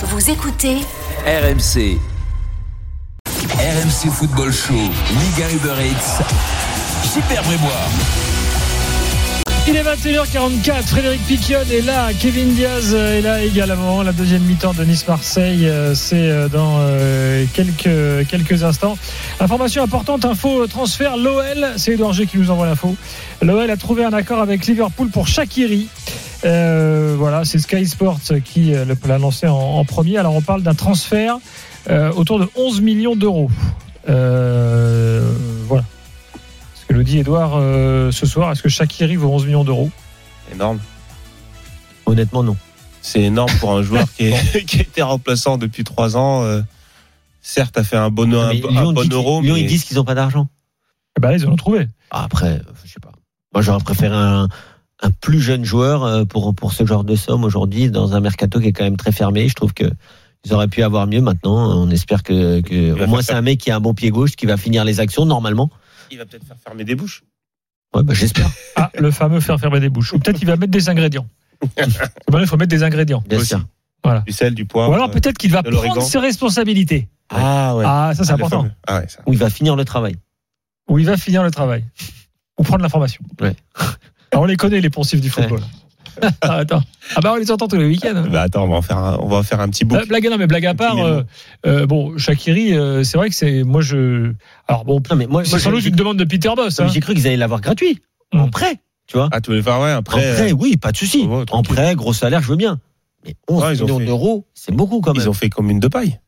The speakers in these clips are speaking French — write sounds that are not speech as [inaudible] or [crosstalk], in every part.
Vous écoutez RMC. RMC Football Show, Liga Uber Eats. Super Brébois. Il est 21h44, Frédéric Piquion est là, Kevin Diaz est là également. La deuxième mi-temps de Nice-Marseille, euh, c'est euh, dans euh, quelques, quelques instants. Information importante, info transfert, l'OL, c'est Edouard G qui nous envoie l'info. L'OL a trouvé un accord avec Liverpool pour Shakiri. Euh, voilà, c'est Sky Sports qui euh, l'a lancé en, en, premier. Alors on parle d'un transfert euh, autour de 11 millions d'euros. Euh, voilà que le dit Edouard euh, ce soir. Est-ce que Shakiri vaut 11 millions d'euros? Énorme. Honnêtement, non. C'est énorme pour un joueur qui, est, [laughs] qui a été remplaçant depuis trois ans. Euh, certes, a fait un bon, un, Lyon un bon euro. Lyon, mais... ils disent qu'ils n'ont pas d'argent. Eh ben, ils en ont trouvé. Après, je sais pas. Moi, j'aurais préféré un, un, plus jeune joueur euh, pour, pour ce genre de somme aujourd'hui dans un mercato qui est quand même très fermé. Je trouve que ils auraient pu avoir mieux maintenant. On espère que, que au moins c'est un mec qui a un bon pied gauche qui va finir les actions normalement il va peut-être faire fermer des bouches. Ouais, bah, j'espère. [laughs] Ah, le fameux faire fermer des bouches. Ou peut-être il va mettre des ingrédients. il faut mettre des ingrédients. Bien sûr. Voilà. Du sel, du poivre. Ou alors peut-être qu'il va prendre ses responsabilités. Ah ouais. Ah, ça c'est ah, important. Ah, ouais, ça. Où il va finir le travail. Où il va finir le travail. Ou prendre l'information. Ouais. Alors, on les connaît, les poncifs du football. Ah, attends. Ah bah on les entend tous les week-ends. Bah attends, on va en faire un, on va en faire un petit bout. Euh, blague non mais blague à part, euh, euh, bon Shakiri, euh, c'est vrai que c'est moi je, alors bon, non, mais moi, c'est sans doute une demande de Peter Boss. Hein. J'ai cru qu'ils allaient l'avoir gratuit, mmh. en prêt, tu vois. Ah tu voulais faire ouais, un prêt. En prêt, oui, pas de souci. Oh, en prêt, gros salaire, je veux bien. Mais 11 ouais, millions fait... d'euros, c'est beaucoup quand même. Ils ont fait comme une de paille.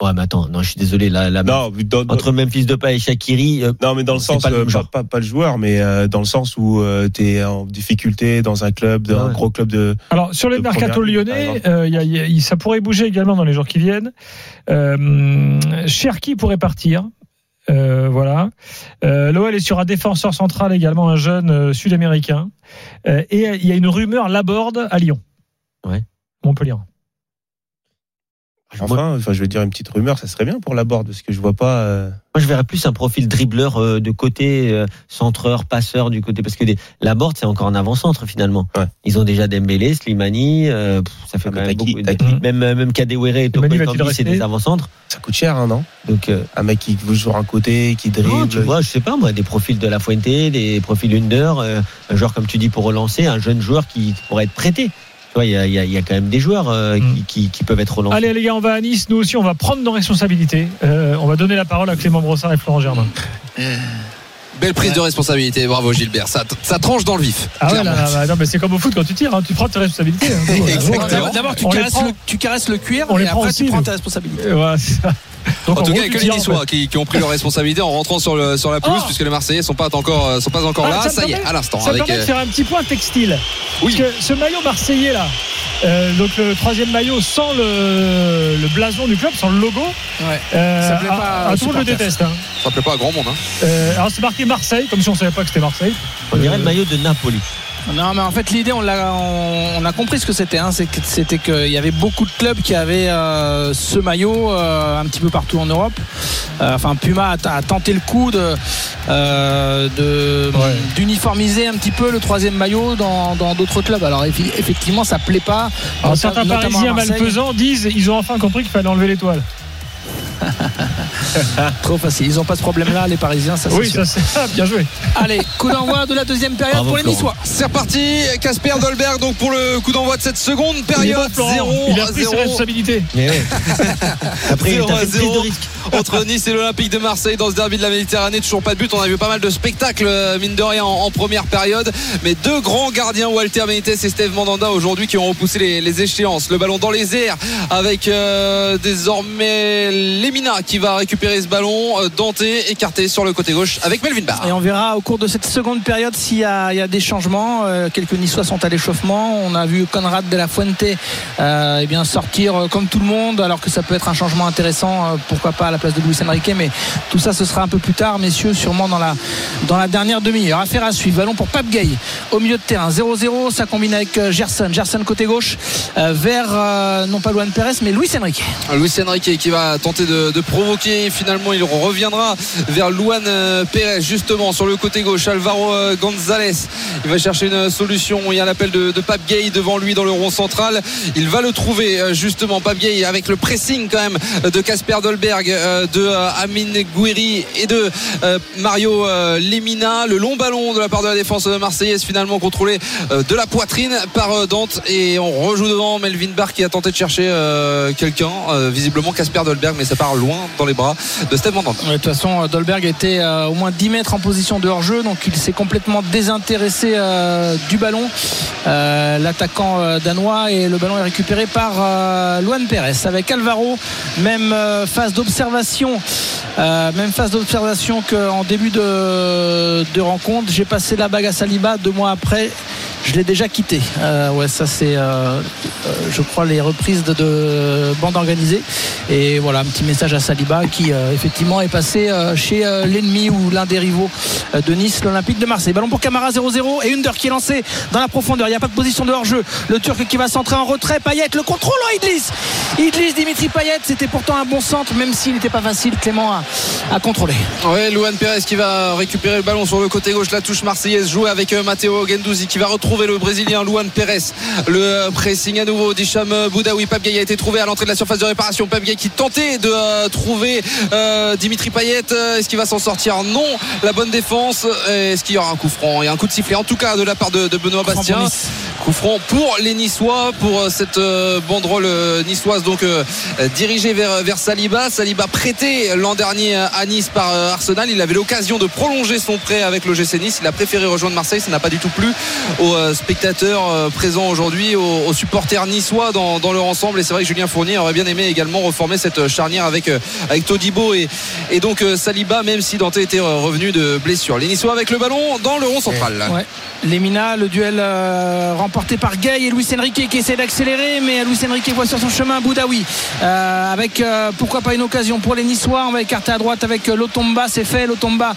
Ouais, mais attends, non, je suis désolé. Là, là, non, dans, entre Memphis Depay et Shakiri. Euh, non, mais dans le sens, pas le, euh, pas, pas, le joueur, mais euh, dans le sens où euh, tu es en difficulté dans un club, dans ouais. un gros club de. Alors, sur les mercato lyonnais, y a, y a, ça pourrait bouger également dans les jours qui viennent. Euh, Cherki pourrait partir. Euh, voilà. Euh, L'OL est sur un défenseur central également, un jeune euh, sud-américain. et il y a une rumeur Laborde à Lyon. Ouais. Montpellier. Enfin, enfin, je vais dire une petite rumeur, ça serait bien pour la board, parce que je vois pas. Euh... Moi, je verrais plus un profil dribbleur euh, de côté, euh, centreur, passeur du côté, parce que des, la board, c'est encore un avant-centre finalement. Ouais. Ils ont déjà Dembélé, Slimani, euh, pff, ça fait ah, quand même beaucoup. Même même Kadewere et Tokoy c'est des avant-centres. Ça coûte cher, hein, non? Donc euh, un mec qui joue sur un côté, qui dribble. Non, tu vois, je sais pas moi, des profils de la Fuente, des profils Under, un joueur comme tu dis pour relancer, un jeune joueur qui pourrait être prêté. Il y, a, il, y a, il y, a, quand même des joueurs euh, mm. qui, qui, qui, peuvent être relancés. Allez les gars, on va à Nice. Nous aussi, on va prendre nos responsabilités. Euh, on va donner la parole à Clément Brossard et Florent Germain. Euh... Belle prise de responsabilité, bravo Gilbert. Ça, ça tranche dans le vif. Ah ouais, là, là, non, mais c'est comme au foot quand tu tires, hein, tu prends tes responsabilités. Hein. [laughs] D'abord, tu, caresses le cuir on et après tu prends tes responsabilités. Ouais, ça. Donc, en, en tout cas, il y a que les Niçois qui, qui, ont pris leurs responsabilités en rentrant sur, le, sur la pelouse, oh puisque les Marseillais sont pas encore, sont pas encore ah, là. Ça, ça y est, à l'instant. Ça avec permet de faire un petit point textile. Oui. Parce que ce maillot marseillais là, euh, donc le troisième maillot sans le, le, blason du club, sans le logo. Ouais. Euh, ça plaît pas. À, à tout le monde le déteste. Hein. Ça plaît pas à grand monde. Hein. Euh, alors c'est marqué Marseille, comme si on savait pas que c'était Marseille. On dirait le maillot de Napoli. Non, mais en fait, l'idée, on, a, on, on a compris ce que c'était. Hein. C'était qu'il y avait beaucoup de clubs qui avaient euh, ce maillot euh, un petit peu partout en Europe. Euh, enfin, Puma a, a, tenté le coup de, d'uniformiser ouais. un petit peu le troisième maillot dans d'autres clubs. Alors, effectivement, ça plaît pas. Alors, certains Parisiens malfaisants disent ils ont enfin compris qu'il fallait enlever l'étoile. [laughs] Trop facile. Ils n'ont pas ce problème-là, les Parisiens. Ça, oui, ça c'est [laughs] bien joué. Allez, coup d'envoi de la deuxième période Bravo, pour les Niçois. C'est reparti. Casper Dolberg, donc pour le coup d'envoi de cette seconde période. 0 il a pris ses responsabilités. Mais ouais. [laughs] Après, 0 à 0 entre Nice et l'Olympique de Marseille dans ce derby de la Méditerranée. Toujours pas de but. On a vu pas mal de spectacles, mine de rien, en, en première période. Mais deux grands gardiens, Walter Benitez et Steve Mandanda, aujourd'hui, qui ont repoussé les, les, échéances. Le ballon dans les airs avec euh, désormais Lemina qui va récupérer ce ballon. Dante écarté sur le côté gauche avec Melvin Barr. Et on verra au cours de cette seconde période s'il y, y, a des changements. Euh, quelques Niçois sont à l'échauffement. On a vu Conrad de la Fuente euh, eh bien sortir comme tout le monde, alors que ça peut être un changement intéressant. pourquoi pas à la place de Luis Enrique. Mais tout ça, ce sera un peu plus tard, messieurs, sûrement dans la, dans la dernière demi-heure. Affaire à suivre. Ballon pour Pape Gay au milieu de terrain. 0-0. Ça combine avec Gerson. Gerson côté gauche vers non pas Luan Perez, mais Luis Enrique. Luis Enrique qui va tenter de, provoquer finalement il reviendra vers Luan Pérez justement sur le côté gauche Alvaro González il va chercher une solution il y a l'appel de, de Pape Gay devant lui dans le rond central il va le trouver justement Pape Gay avec le pressing quand même de Casper Dolberg de Amin Gouiri et de Mario Lemina. Le long ballon de la part de la défense marseillaise finalement contrôlé de la poitrine par Dante. Et on rejoue devant Melvin Barr qui a tenté de chercher quelqu'un visiblement Casper Dolberg mais ça part loin dans les bras de Steve Mandanda. de toute façon, Dolberg était euh, au moins 10 mètres en position de hors-jeu, donc il s'est complètement désintéressé euh, du ballon, euh, l'attaquant danois, et le ballon est récupéré par Luan Pérez avec Alvaro. Même phase d'observation, même phase d'observation qu'en début de, de rencontre. J'ai passé la bague à Saliba deux mois après je l'ai déjà quitté. Euh, ouais, ça c'est, euh, euh, je crois, les reprises de, bande organisée. Et voilà, un petit message à Saliba qui effectivement est passé chez l'ennemi ou l'un des rivaux de Nice, l'Olympique de Marseille. Ballon pour Camara 0-0 et Under qui est lancé dans la profondeur. Il n'y a pas de position de hors-jeu. Le Turc qui va centrer en retrait. Payet, le contrôle en Idlis. Idlis, Dimitri Payet, c'était pourtant un bon centre, même s'il n'était pas facile, Clément, à, contrôler. Ouais, Luan Pérez qui va récupérer le ballon sur le côté gauche, la touche marseillaise, jouer avec Matteo Gendouzi qui va retrouver le Brésilien Luan Pérez. Le pressing à nouveau d'Hicham Boudaoui. Pabgay a été trouvé à l'entrée de la surface de réparation. Pabgay qui tentait de euh, trouver euh, Dimitri Payet. Est-ce qu'il va s'en sortir? Non. La bonne défense. Est-ce qu'il y aura un coup franc? Et un coup de sifflet en tout cas de la part de, Benoît Bastien coup franc pour les Niçois pour euh, cette banderole niçoise donc dirigée vers, vers Saliba Saliba prêté l'an dernier à Nice par Arsenal il avait l'occasion de prolonger son prêt avec le GC Nice il a préféré rejoindre Marseille ça n'a pas du tout plu au spectateurs euh, présents aujourd'hui, aux, supporters niçois dans, leur ensemble. Et c'est vrai que Julien Fournier aurait bien aimé également reformer cette charnière avec, euh, avec Todibo et, et donc euh, Saliba, même si Dante était revenu de blessure. Les Niçois avec le ballon dans le rond central. Ouais. Lemina, le duel remporté par Gay et Luis Enrique qui essaie d'accélérer, mais Luis Enrique voit sur son chemin Boudaoui. avec pourquoi pas une occasion pour les Niçois. On va écarter à droite avec Lotomba, c'est fait. Lotomba,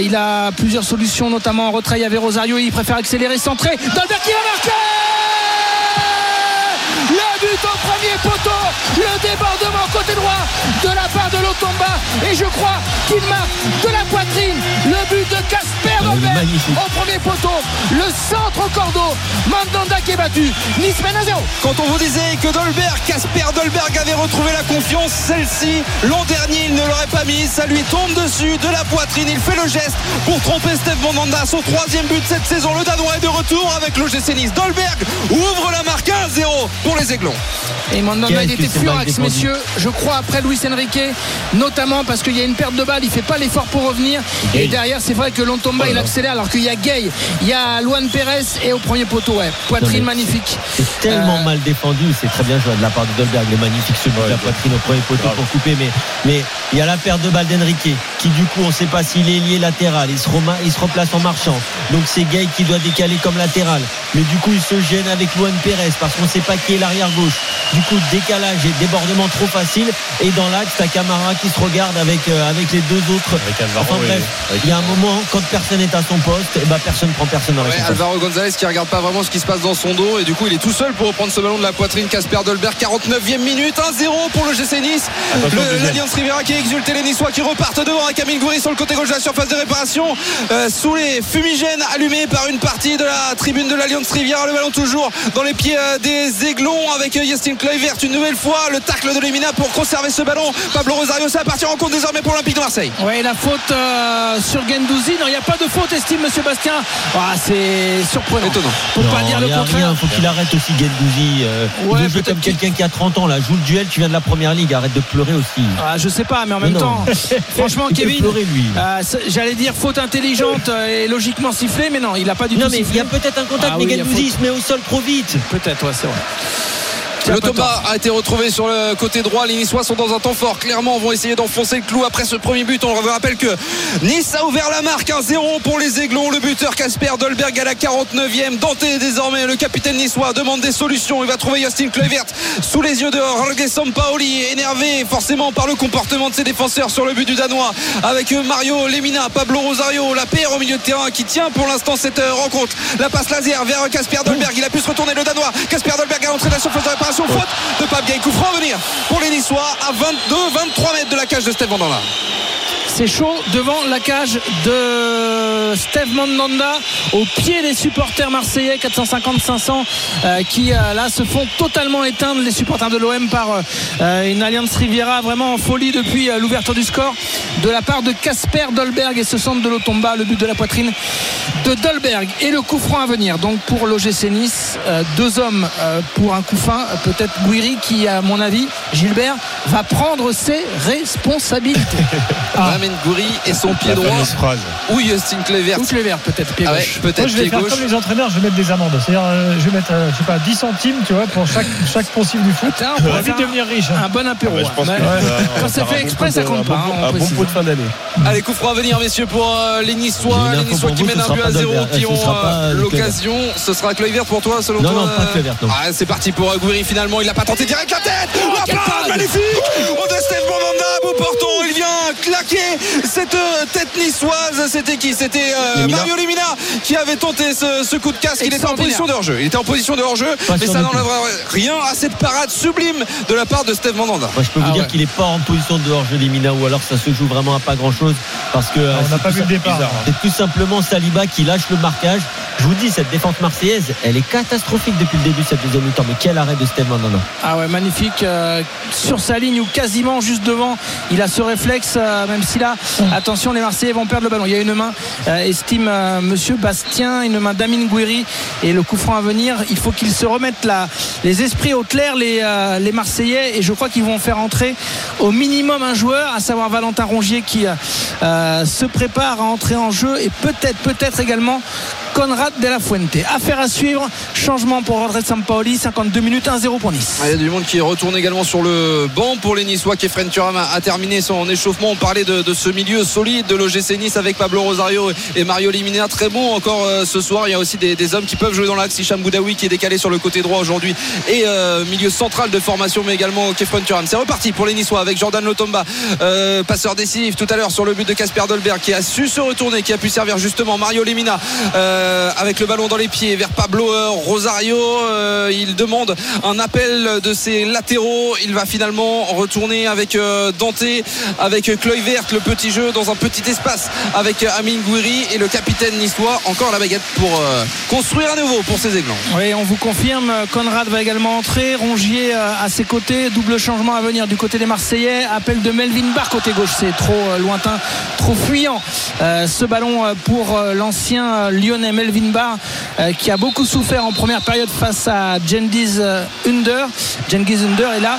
il a plusieurs solutions, notamment en retrait. avec Rosario, il préfère accélérer, centrer. Dolberg qui va marquer le but au premier poteau. Le débordement côté droit de la part de Lotomba. Et je crois qu'il marque de la poitrine le but de Casper Dolberg au premier poteau le centre cordeau Mandanda qui est battu. Nice mène à 0 quand on vous disait que Dolberg Casper Dolberg avait retrouvé la confiance celle-ci l'an dernier il ne l'aurait pas mise. Ça lui tombe dessus de la poitrine. Il fait le geste pour tromper Steve Mandanda. Son troisième but cette saison le Danois est de retour avec le GC Nice. Dolberg ouvre la marque 1-0 pour les Aiglons. Et Mandanda il était furax messieurs je crois après Luis Enrique notamment parce qu'il y a une perte de balle il fait pas l'effort pour revenir. Et derrière c'est vrai que Lontomba il accélère alors qu'il y a Gay il y a Luan Pérez et au premier poteau ouais. Poitrine magnifique. c'est tellement euh, mal défendu c'est très bien joué de la part de Dolberg les magnifiques ce la poitrine au premier poteau pour couper mais mais il y a la perte de balle d'Enrique qui du coup on ne sait pas s'il est lié latéral il se, il se replace en marchant. Donc c'est Gay qui doit décaler comme latéral. Mais du coup il se gêne avec Luan Pérez parce qu'on ne sait pas qui est l'arrière gauche. Du coup décalage et débordement trop facile. Et dans l'axe t'as Camara qui se regarde avec euh, avec les deux autres. Enfin bref il y a un moment quand personne n'est à son poste et eh ben personne prend personne dans ouais, Alvaro González qui regarde pas vraiment ce qui se passe dans son dos. Et du coup il est tout seul pour reprendre ce ballon de la poitrine. Casper Dolberg 49e minute 1-0 pour le GC Nice. l'Alliance Riviera qui exulte les Niçois qui repartent devant avec Camille Goury sur le côté gauche de la surface de réparation. Euh, sous les fumigènes allumés par une partie de la tribune de l'Alliance Riviera. Le ballon toujours dans les pieds euh, des Aiglons avec Justin Kluivert une nouvelle fois. Le tacle de Lemina pour conserver ce ballon. Pablo Rosario ça partir en compte désormais pour l'Olympique de Marseille. Oui la faute euh, sur Gendouzi. Non il n'y a pas de faute estime monsieur Bastien. Ah, c'est surprenant. Étonnant. Pour pas dire le contraire. il faut qu'il arrête aussi Gendouzi euh, il joue comme quelqu'un qui a 30 ans là. Joue le duel tu viens de la première ligue arrête de pleurer aussi. Ah, je sais pas mais en même temps [laughs] franchement Kevin euh, j'allais dire faute intelligente et logiquement sifflée mais non il a pas du tout non mais il y a peut-être un contact ah mais Gendouzi se met au sol trop vite. Peut-être ouais c'est vrai le Thomas a été retrouvé sur le côté droit. Les Niçois sont dans un temps fort. Clairement, on vont essayer d'enfoncer le clou après ce premier but. On rappelle que Nice a ouvert la marque 1-0 pour les Aiglons. Le buteur Casper Dolberg à la 49e. Dante désormais, le capitaine niçois demande des solutions. Il va trouver Justin Kluivert sous les yeux de Jorge Sampaoli, énervé forcément par le comportement de ses défenseurs sur le but du Danois. Avec Mario Lemina, Pablo Rosario, la paire au milieu de terrain qui tient pour l'instant cette rencontre. La passe laser vers Casper Dolberg. Il a pu se retourner le Danois. Casper Dolberg à l'entrée de la surface de réparation faute de Pape Gay. Coup franc à venir pour les Niçois à 22, 23 mètres de la cage de Steve Mandanda. C'est chaud devant la cage de Steve Mandanda au pied des supporters marseillais 450-500 euh, qui euh, là se font totalement éteindre les supporters de l'OM par euh, une Alliance Riviera vraiment en folie depuis l'ouverture du score de la part de Casper Dolberg et ce centre de l'Otomba le but de la poitrine de Dolberg. Et le coup franc à venir donc pour l'OGC Nice deux hommes pour un coup fin peut-être Guiri qui à mon avis Gilbert va prendre ses responsabilités [laughs] Ramen Goury et son pied La droit. Ou Justin Kluivert. ou Kluivert peut-être pied Ah ouais, gauche Moi, peut-être je vais pied faire gauche. comme les entraîneurs, je vais mettre des amendes. C'est-à-dire, euh, je vais mettre, euh, je sais pas, 10 centimes, tu vois, pour chaque, [laughs] chaque poncif du foot. Tiens, on On pourrait va vite devenir riche. hein. un bon apéro Ouais, je pense Ouais. que, euh, on Quand va c'est fait exprès, ça compte pas, bon- hein, on Un bon précise. pot de fin d'année. Allez, coup franc à venir, messieurs, pour euh, les Niçois. Les Niçois qui mènent un but pas à zéro, Dolberg, qui ont pas l'occasion. Ce sera Kluivert pour toi, selon Non, toi non, pas euh, Kluivert, non. Ah, c'est parti pour Gouiri finalement. Il n'a pas tenté direct la tête. la parade magnifique. Oh, de Steve Mandanda, beau porton. Il vient claquer cette euh, tête niçoise. C'était qui? C'était euh. Mario Lemina qui avait tenté ce, ce coup de casque. Il était en position de hors-jeu. Il était en position de hors-jeu, mais ça du n'enlève rien à cette parade sublime de la part de Steve Mandanda. Moi, je peux vous Ah dire ouais. qu'il n'est pas en position de hors-jeu Limina ou alors ça se joue vraiment à pas grand-chose parce que euh, On n'a c'est pas tout vu le ça- départ. bizarre. C'est tout simplement Saliba qui lâche le marquage. Je vous dis, cette défense marseillaise, elle est catastrophique depuis le début de cette deuxième mi-temps. Mais quel arrêt de Steve Mandanda. Ah ouais, magnifique. euh, sur sa ligne ou quasiment juste devant, il a ce réflexe, euh, même si attention, les Marseillais vont perdre le ballon. Il y a une main, euh, estime euh, Monsieur Bastien, une main d'Amine Gouiri et le coup franc à venir. Il faut qu'ils se remettent les esprits au clair, les, euh, les Marseillais, et je crois qu'ils vont faire entrer au minimum un joueur, à savoir Valentin Rongier qui se prépare à entrer en jeu et peut-être, peut-être également Conrad de la Fuente. Affaire à suivre, changement pour Rodriguez Sampaoli, 52 minutes, 1-0 pour Nice. Ah, Il y a du monde qui retourne également sur le banc pour les Niçois. Kefren Turam a, terminé son échauffement. On parlait de, ce milieu solide de l'OGC Nice avec Pablo Rosario et Mario Limina. Très bon encore euh, ce soir. Il y a aussi des, hommes qui peuvent jouer dans l'axe. Hicham qui est décalé sur le côté droit aujourd'hui et euh, milieu central de formation, mais également Kefren Turam. C'est reparti pour les Niçois avec Jordan Lotomba, euh, passeur décisif tout à l'heure sur le but de Casper Dolberg qui a su se retourner, qui a pu servir justement Mario Limina euh, avec le ballon dans les pieds vers Pablo euh, Rosario. Euh, il demande un appel de ses latéraux. Il va finalement retourner avec euh, Dante, avec Kluivert, le petit jeu dans un petit espace avec euh, Amine Gouiri et le capitaine niçois. Encore la baguette pour euh, construire à nouveau pour ses aiglons. Oui, on vous confirme, Conrad va également entrer, Rongier euh, à ses côtés, double changement à venir du côté des Marseillais, appel de Melvin Barr côté gauche, c'est trop euh, lointain, trop fuyant euh, ce ballon euh, pour euh, l'ancien euh, Melvin Barr euh, qui a beaucoup souffert en première période face à Genghis euh, Under, Genghis Under et là.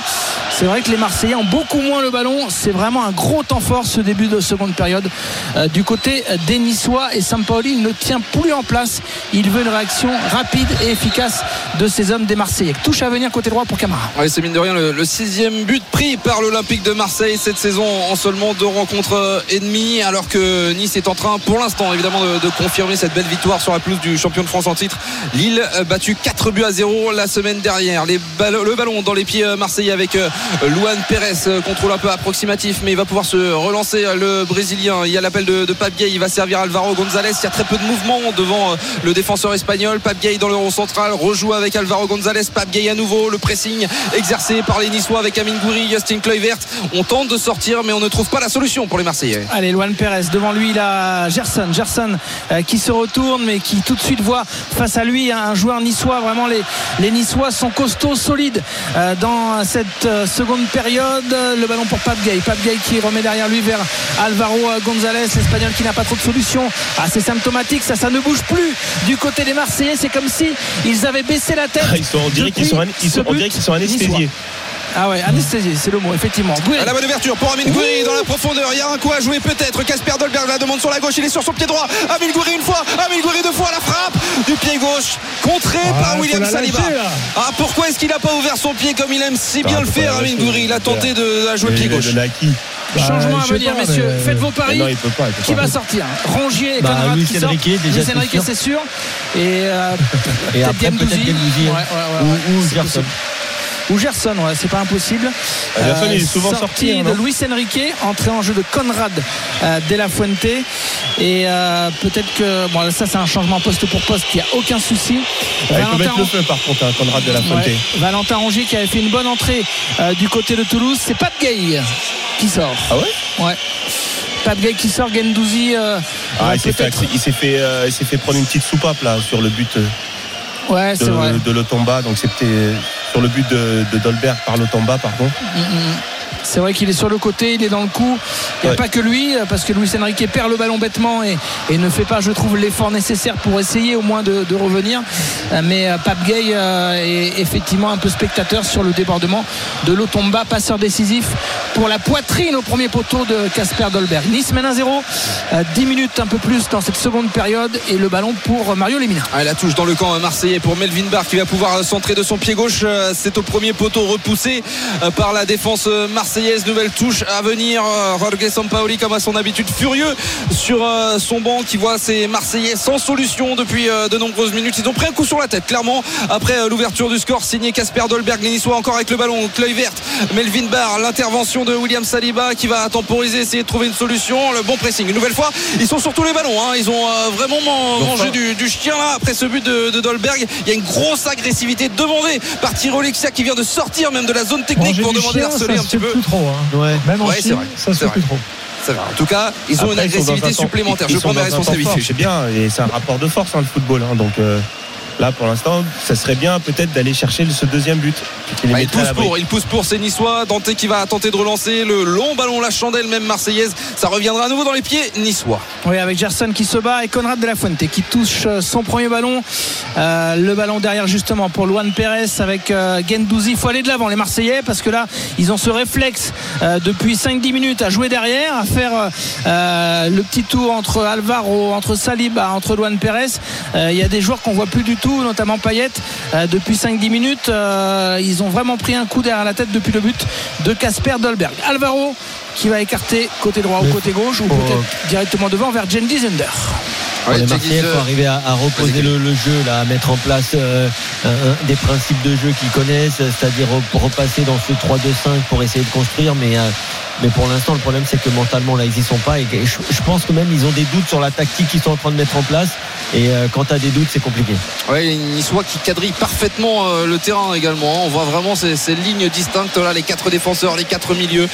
C'est vrai que les Marseillais ont beaucoup moins le ballon, c'est vraiment un gros temps fort ce début de seconde période euh, du côté des Niçois. Et Sampaoli ne tient plus en place, il veut une réaction rapide et efficace de ces hommes des Marseillais. Touche à venir côté droit pour Camara. Ouais, c'est mine de rien le, sixième but pris par l'Olympique de Marseille cette saison en seulement deux rencontres demie, alors que Nice est en train, pour l'instant, évidemment, de, de confirmer cette belle victoire sur la pelouse du champion de France en titre. Lille euh, battu 4 buts à 0 la semaine dernière. Le ballon dans les pieds euh, marseillais avec euh, Luan Pérez, contrôle un peu approximatif, mais il va pouvoir se relancer le Brésilien. Il y a l'appel de, de il va servir Alvaro González. Il y a très peu de mouvement devant le défenseur espagnol. Pape dans le rond central, rejoue avec Alvaro González. Pape à nouveau, le pressing exercé par les Niçois avec Amine Gouiri, Justin Kluivert. On tente de sortir, mais on ne trouve pas la solution pour les Marseillais. Allez, Luan Pérez, devant lui, il a Gerson. Gerson qui se retourne, qui tout de suite voit face à lui un joueur niçois. Vraiment, les, les Niçois sont costauds, solides euh, dans cette euh, seconde période. Le ballon pour Pape Gay. Pape Gay qui remet derrière lui vers Alvaro González, l'Espagnol qui n'a pas trop de solutions. Ah, c'est symptomatique, ça, ça ne bouge plus du côté des Marseillais. C'est comme si ils avaient baissé la tête. Ils sont, on dirait qu'ils sont, sont, qu'ils sont anesthésiés. niçois. Ah ouais, anesthésié, c'est le mot, effectivement. À la bonne ouverture pour Amine Gouiri dans la profondeur. Il y a un coup à jouer peut-être. Casper Dolberg la demande sur la gauche. Il est sur son pied droit. Amine Gouiri une fois. Amine Gouiri deux fois. La frappe du pied gauche. Contré Ah, par William la Saliba. lâcher. Ah, pourquoi est-ce qu'il n'a pas ouvert son pied comme il aime si bien Ah, le faire, la Amine lâcher, Gouiri Il a tenté de à jouer pied gauche. Bah, Changement à venir, pas, messieurs. mais- Faites vos paris. Non, il peut pas. il peut Qui pas. va sortir Rongier et Bah, Conrad Luis qui sortent. Enrique, déjà, Luis c'est Enrique, sûr. c'est sûr. Et, euh, [laughs] Et après, peut-être Gendouzi. Hein. Ouais, ouais, ouais, ouais. ou, ou C'est Gerson. Ou Gerson, ouais, c'est pas impossible. Ah, Gerson, il est souvent sorti, hein, de Luis Enrique, entrée en jeu de Conrad euh, De La Fuente. Et euh, peut-être que bon, ça c'est un changement poste pour poste, il n'y a aucun souci. Ah, il peut mettre le feu par contre, hein, Conrad de la. Ouais, Valentin Rongier qui avait fait une bonne entrée euh, du côté de Toulouse, c'est Pat Gay qui sort. Ah ouais? Ouais. Pat Gay qui sort, Gendouzi. euh, Ah, euh, il s'est fait, peut-être- il s'est fait, euh, il s'est fait prendre une petite soupape là sur le but euh, Ouais, c'est vrai. de, de Lotomba. Donc c'était sur le but de, de Dolberg par Lotomba, pardon. Mm, mm. C'est vrai qu'il est sur le côté, il est dans le coup. Il n'y a Ouais. pas que lui, parce que Luis Enrique perd le ballon bêtement et, et ne fait pas, je trouve, l'effort nécessaire pour essayer au moins de, de revenir. Euh, Mais euh, Pape Gay euh, est effectivement un peu spectateur sur le débordement de Lotomba, passeur décisif pour la poitrine au premier poteau de Casper Dolberg. Nice mène 1-0, euh, 10 minutes un peu plus dans cette seconde période et le ballon pour Mario Lemina. Ah, la touche dans le camp marseillais pour Melvin Barr qui va pouvoir euh, centrer de son pied gauche. Euh, C'est au premier poteau repoussé euh, par la défense euh, marseillaise. Nouvelle touche à venir. Euh, Jorge Sampaoli comme à son habitude furieux sur euh, son banc qui voit ses Marseillais sans solution depuis euh, de nombreuses minutes. Ils ont pris un coup sur la tête clairement après euh, l'ouverture du score signé Casper Dolberg. Les Niçois encore avec le ballon. Cleuil verte. Melvin Barr. L'intervention de William Saliba qui va temporiser, essayer de trouver une solution. Le bon pressing. Une nouvelle fois, ils sont sur tous les ballons. hein. Ils ont euh, vraiment man- mangé du, du chien là après ce but de, de Dolberg. Il y a une grosse agressivité demandée par Thiro Lexia qui vient de sortir même de la zone technique pour demander chien, d'harceler ça un petit peu. Plus trop. hein. Ouais. Même en Ouais, c'est Chine, vrai. ça se fait plus trop. En tout cas, ils ont Après, une agressivité supplémentaire. Je prends mes responsabilités. C'est bien, et c'est un rapport de force hein, le football. hein. donc euh, là, pour l'instant, ça serait bien peut-être d'aller chercher ce deuxième but. Il à pousse pour, il pousse pour, c'est Niçois. Dante qui va tenter de relancer le long ballon, la chandelle même marseillaise. Ça reviendra à nouveau dans les pieds niçois. Oui, avec Gerson qui se bat et Conrad de la Fuente qui touche euh, son premier ballon. Euh, le ballon derrière justement pour Luan Pérez avec euh, Gendouzi. Il faut aller de l'avant les Marseillais parce que là, ils ont ce réflexe euh, depuis 5-10 minutes à jouer derrière, à faire le petit tour entre Alvaro, entre Saliba, entre Luan Pérez. Il y a des joueurs qu'on voit plus du tout, notamment Payet. Depuis 5-10 minutes, euh, ils ont vraiment pris un coup derrière la tête depuis le but de Casper Dolberg. Alvaro qui va écarter côté droit ou côté gauche ou peut-être directement devant vers Jen Zender. Pour les Marseillais, il faut euh, arriver à, à reposer le, le jeu, là, à mettre en place euh, un- un- des principes de jeu qu'ils connaissent, c'est-à-dire re- repasser dans ce 3-2-5 pour essayer de construire. Mais, euh, mais pour l'instant, le problème, c'est que mentalement, là, ils y sont pas. Et je, pense que même, ils ont des doutes sur la tactique qu'ils sont en train de mettre en place. Et quand tu as des doutes, c'est compliqué. Les Niçois qui quadrillent parfaitement le terrain également. hein. On voit vraiment ces, ces lignes distinctes là, les quatre défenseurs, les quatre milieux,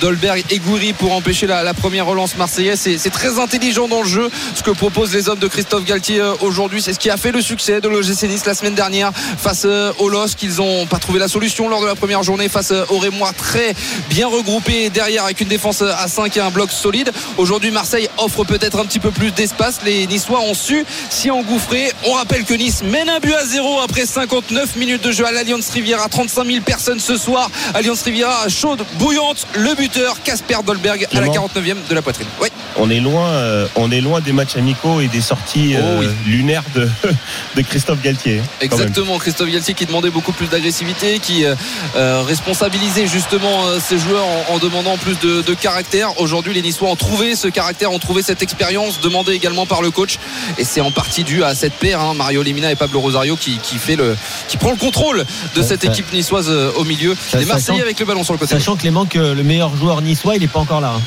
Dolberg et Gouiri pour empêcher la, la première relance marseillaise. C'est, très intelligent dans le jeu ce que proposent les hommes de Christophe Galtier euh, aujourd'hui. C'est ce qui a fait le succès de l'OGC Nice la semaine dernière face euh, au LOSC. Ils n'ont pas trouvé la solution lors de la première journée face euh, au Rémois très bien regroupé derrière avec une défense à 5 et un bloc solide. Aujourd'hui, Marseille offre peut-être un petit peu plus d'espace. Les Niçois ont su s'y engouffrer. On rappelle que Nice mène un but à zéro après 59 minutes de jeu à l'Alliance Riviera. 35 000 personnes ce soir. Alliance Riviera chaude, bouillante. Le buteur, Casper Dolberg, à la Clément. 49e de la poitrine. Oui. On est loin, euh, on est loin des matchs amicaux et des sorties Oh euh, oui. lunaires de, [laughs] de Christophe Galtier. Exactement, Christophe Galtier qui demandait beaucoup plus d'agressivité, qui euh, euh, responsabilisait justement ses joueurs en, en demandant plus de, de caractère. Aujourd'hui, les Niçois ont trouvé ce caractère, ont trouvé cette expérience demandée également par le coach, et c'est en partie dû à cette paire, hein, Mario Lemina et Pablo Rosario, qui, qui fait le, qui prend le contrôle de cette équipe niçoise au milieu. Les Marseillais avec le ballon sur le côté. Sachant que Clément, que le meilleur joueur niçois, il n'est pas encore là. hein.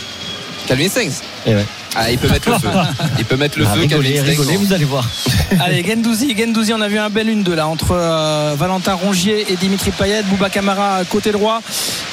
Calvin Stengs. Et ouais. Ah, il peut mettre le feu. [laughs] Il peut mettre le Ah, feu. rigolez, rigolez, vous allez voir. [laughs] Allez, Gendouzi, Gendouzi, on a vu un bel 1-2 là entre euh, Valentin Rongier et Dimitri Payet, Bouba Camara côté droit.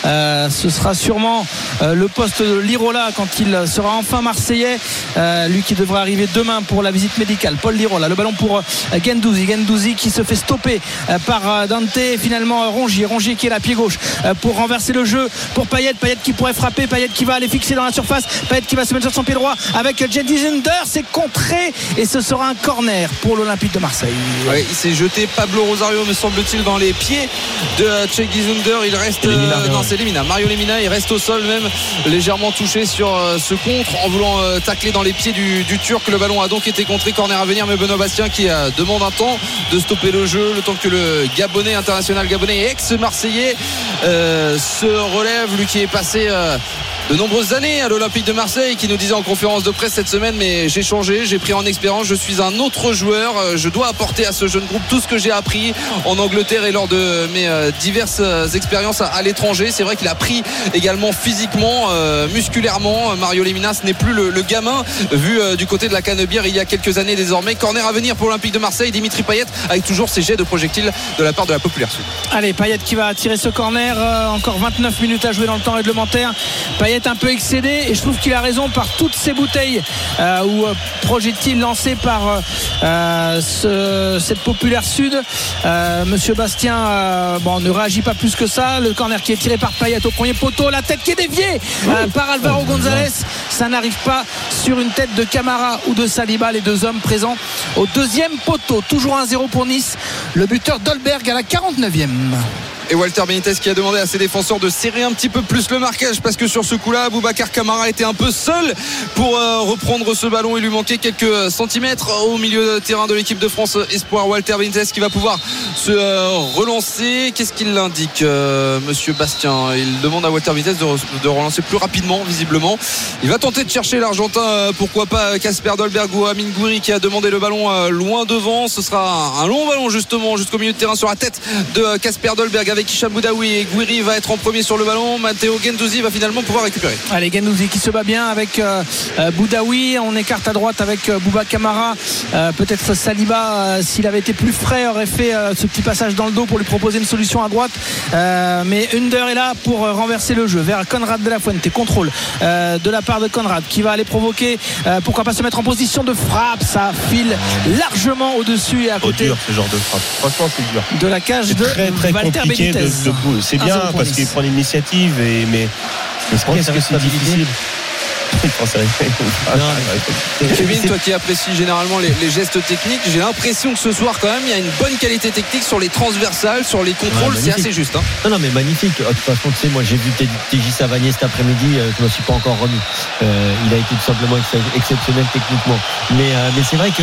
Euh, ce sera sûrement euh, le poste de Lirola quand il sera enfin marseillais. Euh, lui qui devrait arriver demain pour la visite médicale. Paul Lirola, le ballon pour euh, Gendouzi. Gendouzi qui se fait stopper euh, par euh, Dante. Et finalement, euh, Rongier. Rongier qui est la pied gauche euh, pour renverser le jeu pour Payet. Payet qui pourrait frapper. Payet qui va aller fixer dans la surface. Payet qui va se mettre sur son pied droit avec Jedi Zender. C'est contré et ce sera un corner pour l'Olympique de Marseille. Ouais, il s'est jeté Pablo Rosario, me semble-t-il, dans les pieds de Chegui Zunder. Il reste. Lemina, euh, ouais. non, c'est Lemina. Mario Lemina, il reste au sol même, légèrement touché sur euh, ce contre en voulant euh, tacler dans les pieds du, du Turc. Le ballon a donc été contré. Corner à venir, mais Benoît Bastien qui euh, demande un temps de stopper le jeu, le temps que le Gabonais, international Gabonais et ex-Marseillais, euh, se relève. Lui qui est passé. euh, de nombreuses années à l'Olympique de Marseille qui nous disait en conférence de presse cette semaine mais j'ai changé, j'ai pris en expérience, je suis un autre joueur, je dois apporter à ce jeune groupe tout ce que j'ai appris en Angleterre et lors de mes diverses expériences à l'étranger. C'est vrai qu'il a pris également physiquement, musculairement. Mario Lemina ce n'est plus le, gamin vu du côté de la Canebière il y a quelques années désormais. Corner à venir pour l'Olympique de Marseille, Dimitri Payet avec toujours ses jets de projectiles de la part de la populaire. Allez, Payet qui va tirer ce corner, encore 29 minutes à jouer dans le temps réglementaire. Un peu excédé et je trouve qu'il a raison par toutes ces bouteilles euh, ou euh, projectiles lancés par euh, cette populaire sud. Monsieur Bastien bon, ne réagit pas plus que ça. Le corner qui est tiré par Payet au premier poteau, la tête qui est déviée par Alvaro González. Ça n'arrive pas sur une tête de Camara ou de Saliba, les deux hommes présents au deuxième poteau. Toujours 1-0 pour Nice. Le buteur Dolberg à la 49e et Walter Benitez qui a demandé à ses défenseurs de serrer un petit peu plus le marquage parce que sur ce coup-là, Boubacar Camara était un peu seul pour euh, reprendre ce ballon. Il lui manquait quelques centimètres au milieu de terrain de l'équipe de France Espoir. Walter Benitez qui va pouvoir se euh, relancer. Qu'est-ce qu'il indique, euh, monsieur Bastien? Il demande à Walter Benitez de, relancer plus rapidement, visiblement. Il va tenter de chercher l'Argentin, pourquoi pas Casper Dolberg ou Amin Gouiri qui a demandé le ballon loin devant. Ce sera un long ballon justement jusqu'au milieu de terrain sur la tête de Casper Dolberg avec Hicham Boudaoui et Gouiri va être en premier sur le ballon. Matteo Gendouzi va finalement pouvoir récupérer. Allez, Gendouzi qui se bat bien avec euh, euh, Boudaoui. On écarte à droite avec euh, Bouba Kamara. Peut-être Saliba, s'il avait été plus frais, aurait fait ce petit passage dans le dos pour lui proposer une solution à droite. mais Under est là pour renverser le jeu vers Conrad de la Fuente. Contrôle de la part de Conrad qui va aller provoquer. pourquoi pas se mettre en position de frappe Ça file largement au-dessus et à côté. dur ce genre de frappe. Franchement, c'est dur. De la cage de très, très Walter c'est bien parce qu'il prend l'initiative, mais, mais, qu'est-ce que c'est difficile [laughs] Kevin, toi qui apprécies généralement les, gestes techniques, j'ai l'impression que ce soir, quand même, il y a une bonne qualité technique sur les transversales, sur les contrôles. c'est assez juste. Hein. Non, non, mais magnifique. De toute façon, tu sais, moi, j'ai vu TJ Savanier cet après-midi. Euh, je ne me suis pas encore remis. Euh, il a été tout simplement exceptionnel techniquement. Mais, euh, mais c'est vrai que,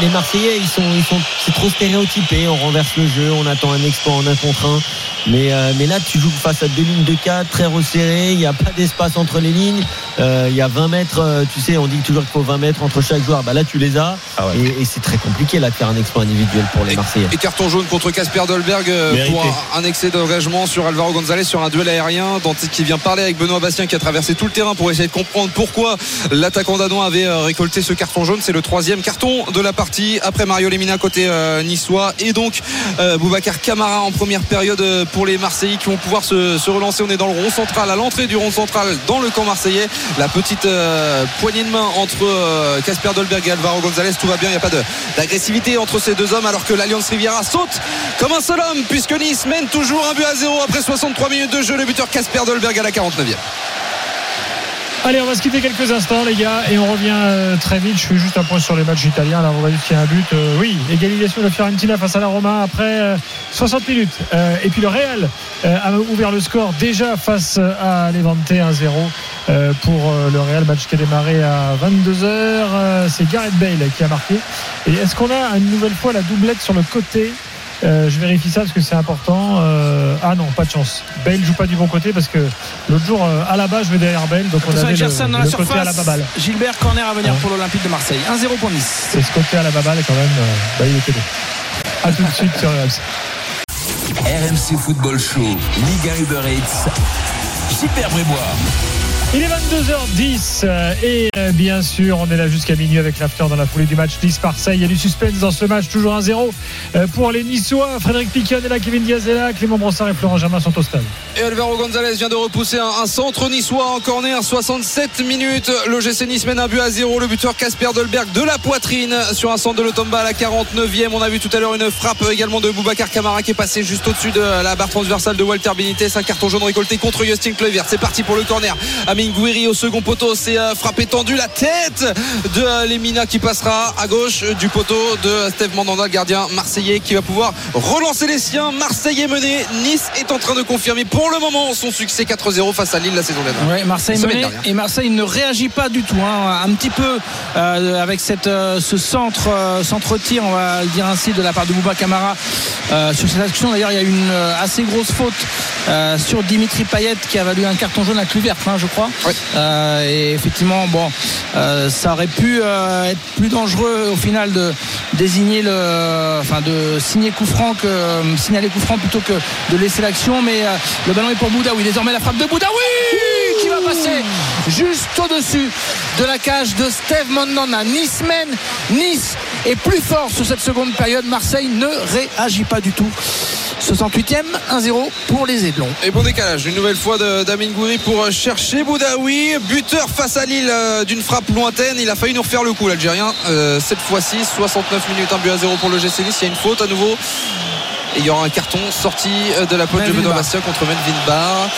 les, Marseillais, ils sont, ils sont, c'est trop stéréotypé. On renverse le jeu, on attend un exploit en un contre un. Mais, mais là, tu joues face à deux lignes de 4 très resserrées. Il n'y a pas d'espace entre les lignes il y a 20 mètres, euh, tu sais, on dit toujours qu'il faut 20 mètres entre chaque joueur. Bah là, tu les as. Ah et, c'est très compliqué là de faire un exploit individuel pour les Marseillais. Et carton jaune contre Casper Dolberg euh, pour un, excès d'engagement sur Alvaro González sur un duel aérien qui vient parler avec Benoît Bastien qui a traversé tout le terrain pour essayer de comprendre pourquoi l'attaquant danois avait euh, récolté ce carton jaune. C'est le troisième carton de la partie après Mario Lemina côté niçois et donc Boubacar Camara en première période pour les Marseillais qui vont pouvoir se, se relancer. On est dans le rond central à l'entrée du rond central dans le camp marseillais. La petite euh, poignée de main entre euh, Casper Dolberg et Alvaro González. Tout va bien, il n'y a pas d'agressivité entre ces deux hommes alors que l'Alliance Riviera saute comme un seul homme puisque Nice mène toujours un but à zéro après 63 minutes de jeu. Le buteur Casper Dolberg à la 49e. Allez, on va se quitter quelques instants, les gars, et on revient euh, très vite. Je fais juste un point sur les matchs italiens. Là, on va dire qu'il y a un but. Euh, oui, égalisation de Fiorentina face à la Roma après 60 euh, minutes. et puis le Real a ouvert le score déjà face à Levante 1-0 pour le Real. Match qui a démarré à 22h. C'est Gareth Bale qui a marqué. Et est-ce qu'on a une nouvelle fois la doublette sur le côté euh, je vérifie ça parce que c'est important. Euh, ah non, pas de chance. Bale joue pas du bon côté parce que l'autre jour, euh, à la base, je vais derrière Bale. Donc on avait le, dans la côté à la baballe. Gilbert Corner à venir pour l'Olympique de Marseille. 1-0 pour Nice. C'est ce côté à la baballe quand même. bah, il était bon. A tout de suite sur RMC. RMC Football Show, Liga Uber Eats. Super Brébois. Il est 22h10 euh, et euh, bien sûr on est là jusqu'à minuit avec l'after dans la foulée du match Nice-Marseille. Il y a du suspense dans ce match, toujours 1-0 euh, pour les Niçois. Frédéric Piquion est là, Kevin Diaz Clément Brossard et Florent Germain sont au stade. Et Alvaro González vient de repousser un, centre niçois en corner, 67 minutes. Le GC Nice mène un but à 0. Le buteur Casper Dolberg de la poitrine sur un centre de l'Otomba à la 49e. On a vu tout à l'heure une frappe également de Boubacar Camara qui est passé juste au-dessus de la barre transversale de Walter Benitez. Un carton jaune récolté contre Justin Kluivert. C'est parti pour le corner. Amin Gouiri au second poteau. C'est euh, frappé tendu la tête de euh, Lemina qui passera à gauche du poteau de Steve Mandanda, le gardien marseillais qui va pouvoir relancer les siens. Marseille est mené. Nice est en train de confirmer pour le moment son succès 4-0 face à Lille la saison dernière. Marseille et Marseille ne réagit pas du tout. Hein. Un petit peu euh, avec cette, euh, ce centre, euh, centre tir, on va le dire ainsi, de la part de Bouba Camara sur cette action. D'ailleurs, il y a une assez grosse faute sur Dimitri Payet qui a valu un carton jaune à Cluvert, hein, je crois. Euh, et effectivement, bon, euh, ça aurait pu euh, être plus dangereux au final de désigner le, enfin de signer coup franc que signaler coup franc plutôt que de laisser l'action. Mais le ballon est pour Boudaoui. Désormais la frappe de Boudaoui qui va passer juste au-dessus de la cage de Steve Mandanda. Nice mène, Nice est plus fort sur cette seconde période. Marseille ne réagit pas du tout. 68e, 1-0 pour les Aiglons. Et bon décalage, une nouvelle fois d'Amin Gouiri pour chercher Boudaoui. Buteur face à Lille euh, d'une frappe lointaine. Il a failli nous refaire le coup, l'Algérien. Euh, cette fois-ci, 69 minutes, 1 but à 0 pour le GC Nice. Il y a une faute à nouveau. Et il y aura un carton sorti euh, de la poche de Benoît Bastien contre Melvin Barr.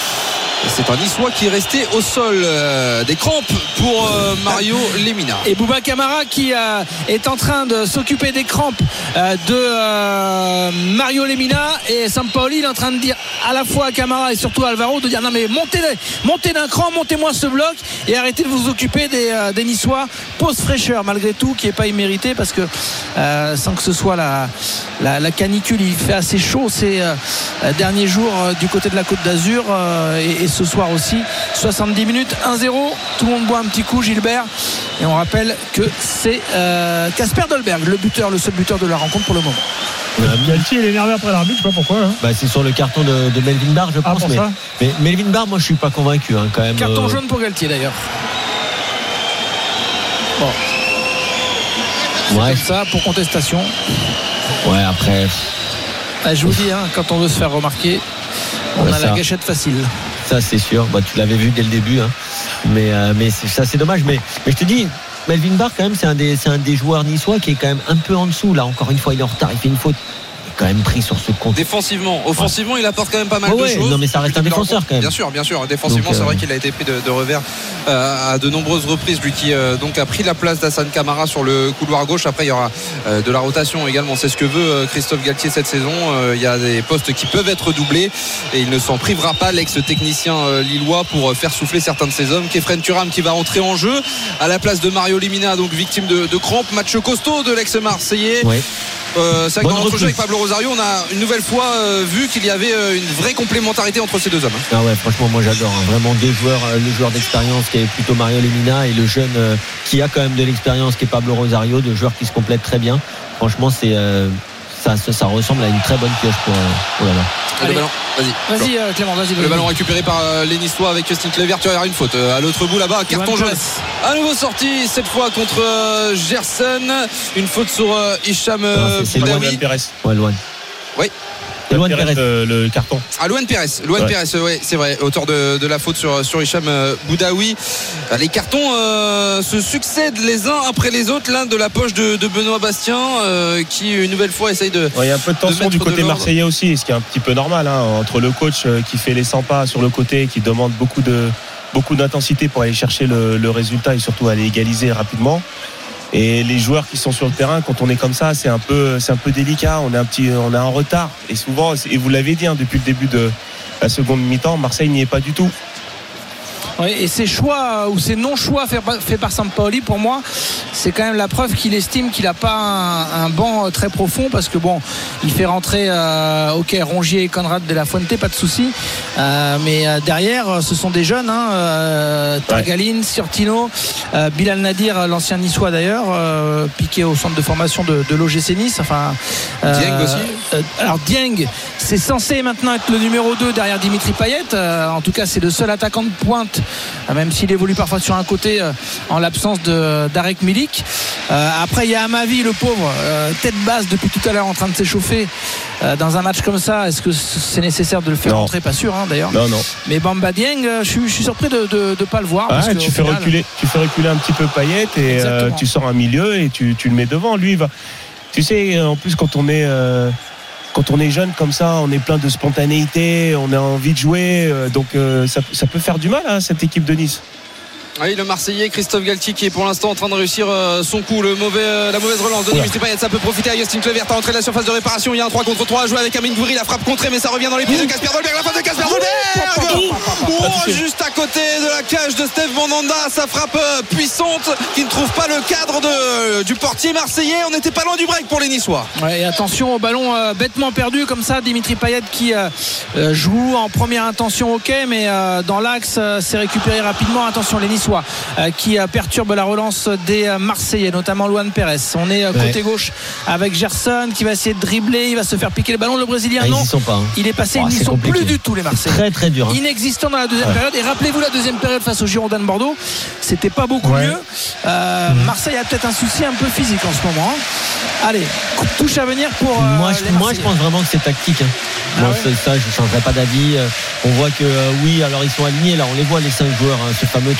C'est un Niçois qui est resté au sol. Euh, des crampes pour euh, Mario Lemina. Et Bouba Camara qui euh, est en train de s'occuper des crampes de Mario Lemina. Et Sampaoli est en train de dire à la fois à Camara et surtout à Alvaro de dire non mais montez, montez d'un cran, montez-moi ce bloc et arrêtez de vous occuper des, Niçois. Pause fraîcheur malgré tout qui n'est pas immérité parce que sans que ce soit la, la, canicule, il fait assez chaud ces derniers jours du côté de la Côte d'Azur. et ce soir aussi. 70 minutes, 1-0. Tout le monde boit un petit coup, Gilbert. Et on rappelle que c'est euh, Casper Dolberg, le buteur, le seul buteur de la rencontre pour le moment. Galtier, il est énervé après l'arbitre, je sais pas pourquoi. Hein. Bah, c'est sur le carton de, Melvin Barr, je ah, pense. mais, Melvin Barr, moi, je suis pas convaincu hein, quand même. Carton euh. jaune pour Galtier d'ailleurs. Bon. Ouais. ça pour contestation. Ouais, après. Ah, je vous dis, hein, quand on veut se faire remarquer, on a la gâchette facile. Ça, c'est sûr. Bah, tu l'avais vu dès le début. Hein. Mais, euh, mais ça, c'est dommage. Mais, mais je te dis, Melvin Barr, quand même, c'est un, des, un des joueurs niçois qui est quand même un peu en dessous. Là, encore une fois, il est en retard. Il fait une faute quand même pris sur ce compte. Défensivement, offensivement, il apporte quand même pas mal de choses. Non, mais ça reste un défenseur quand même. Bien sûr, bien sûr. Défensivement, c'est vrai euh, qu'il a été pris de, revers euh, à de nombreuses reprises. Lui qui euh, donc a pris la place d'Assane Camara sur le couloir gauche. Après, il y aura de la rotation également. C'est ce que veut Christophe Galtier cette saison. il y a des postes qui peuvent être doublés et il ne s'en privera pas l'ex-technicien lillois pour faire souffler certains de ses hommes. Kefren Turam qui va entrer en jeu à la place de Mario Limina, donc victime de, de crampes. Match costaud de l'ex-marseillais. Euh, c'est vrai que dans notre jeu avec Pablo Rosario, on a une nouvelle fois euh, vu qu'il y avait euh, une vraie complémentarité entre ces deux hommes. Ah ouais, franchement, moi j'adore. Hein. Vraiment deux joueurs, le joueur d'expérience qui est plutôt Mario Lemina et le jeune qui a quand même de l'expérience qui est Pablo Rosario, deux joueurs qui se complètent très bien. Franchement, c'est ça, ressemble à une très bonne pioche pour, pour le ballon, vas-y. Vas-y, euh, Clément, vas-y. Le ballon récupéré par euh, les Niçois avec Justin Clever. Tu as une faute euh, à l'autre bout là-bas. Carton jaune. À nouveau sorti, cette fois contre Gerson. Une faute sur Hicham Boudaoui. Ouais, loin. Oui. Loan Pérez, le carton. Ah, Loan Pérez, Loan Pérez, ouais, c'est vrai, auteur de, de, la faute sur, sur Hicham euh, Boudaoui. Euh, les cartons euh, se succèdent les uns après les autres, l'un de la poche de, de Benoît Bastien, qui une nouvelle fois essaye de. Il y a un peu de tension du côté marseillais aussi, ce qui est un petit peu normal, hein, entre le coach qui fait les 100 pas sur le côté, qui demande beaucoup de beaucoup d'intensité pour aller chercher le, le résultat et surtout aller égaliser rapidement. Et les joueurs qui sont sur le terrain, quand on est comme ça, c'est un peu, délicat. On a un retard. Et souvent, et vous l'avez dit hein, depuis le début de la seconde mi-temps, Marseille n'y est pas du tout et ces choix ou ces non-choix faits fait par Sampaoli, pour moi, c'est quand même la preuve qu'il estime qu'il n'a pas un, banc très profond parce que bon, il fait rentrer euh, ok Rongier et Conrad de la Fuente, pas de souci, euh, mais euh, derrière, ce sont des jeunes, hein, Targaline, Surtino, Bilal Nadir, l'ancien niçois d'ailleurs, piqué au centre de formation de, de l'OGC Nice. Enfin, Dieng aussi. alors Dieng, c'est censé maintenant être le numéro 2 derrière Dimitri Payet. en tout cas, c'est le seul attaquant de pointe euh, même s'il évolue parfois sur un côté euh, en l'absence d'Arek Milik. Euh, après, il y a Amavi, le pauvre, tête basse depuis tout à l'heure en train de s'échauffer. dans un match comme ça, est-ce que c'est nécessaire de le faire rentrer Pas sûr, hein, d'ailleurs. Non, non. Mais Bamba Dieng, je, suis surpris de ne pas le voir. Ah, tu, fais reculer, tu fais reculer un petit peu Payet et tu sors un milieu et tu, le mets devant. Lui, va. Tu sais, en plus, quand on est quand on est jeune comme ça, on est plein de spontanéité, on a envie de jouer. Euh, donc euh, ça, peut faire du mal à cette équipe de Nice. Oui, le Marseillais Christophe Galtier qui est pour l'instant en train de réussir euh, son coup. Le mauvais, la mauvaise relance de Dimitri Payet, ça peut profiter à Justin Clever. T'as entré de la surface de réparation. Il y a un 3 contre 3 à jouer avec Amine Gouiri. La frappe contrée, mais ça revient dans les pieds de Casper Dolberg. La frappe de Casper Dolberg Oh, juste à côté de la cage de Steve Mandanda. Sa frappe euh, puissante qui ne trouve pas le cadre de, du portier marseillais. On n'était pas loin du break pour les Niçois. Ouais, et attention au ballon euh, bêtement perdu comme ça. Dimitri Payet qui euh, euh, joue en première intention, ok, mais euh, dans l'axe, euh, c'est récupéré rapidement. Attention, les Niçois euh, qui euh, perturbent la relance des euh, Marseillais, notamment Luan Pérez. On est côté Ouais. gauche avec Gerson qui va essayer de dribbler. Il va se faire piquer le ballon. Le Brésilien, Ah, ils non. sont pas. hein. Il est passé, Oh, ils n'y sont compliqué. plus du tout, les Marseillais. Très très dur. hein. inexistant dans la deuxième période. Et rappelez-vous la deuxième période face au Girondin de Bordeaux, c'était pas beaucoup Ouais. mieux. Euh, Marseille a peut-être un souci un peu physique en ce moment. hein. Allez, touche à venir pour. euh, moi, je, moi, je Marseillais. pense vraiment que c'est tactique. Ah Moi, ouais ça, je ne changerai pas d'avis. On voit que euh, oui, alors ils sont alignés. Là, on les voit les cinq joueurs, ce fameux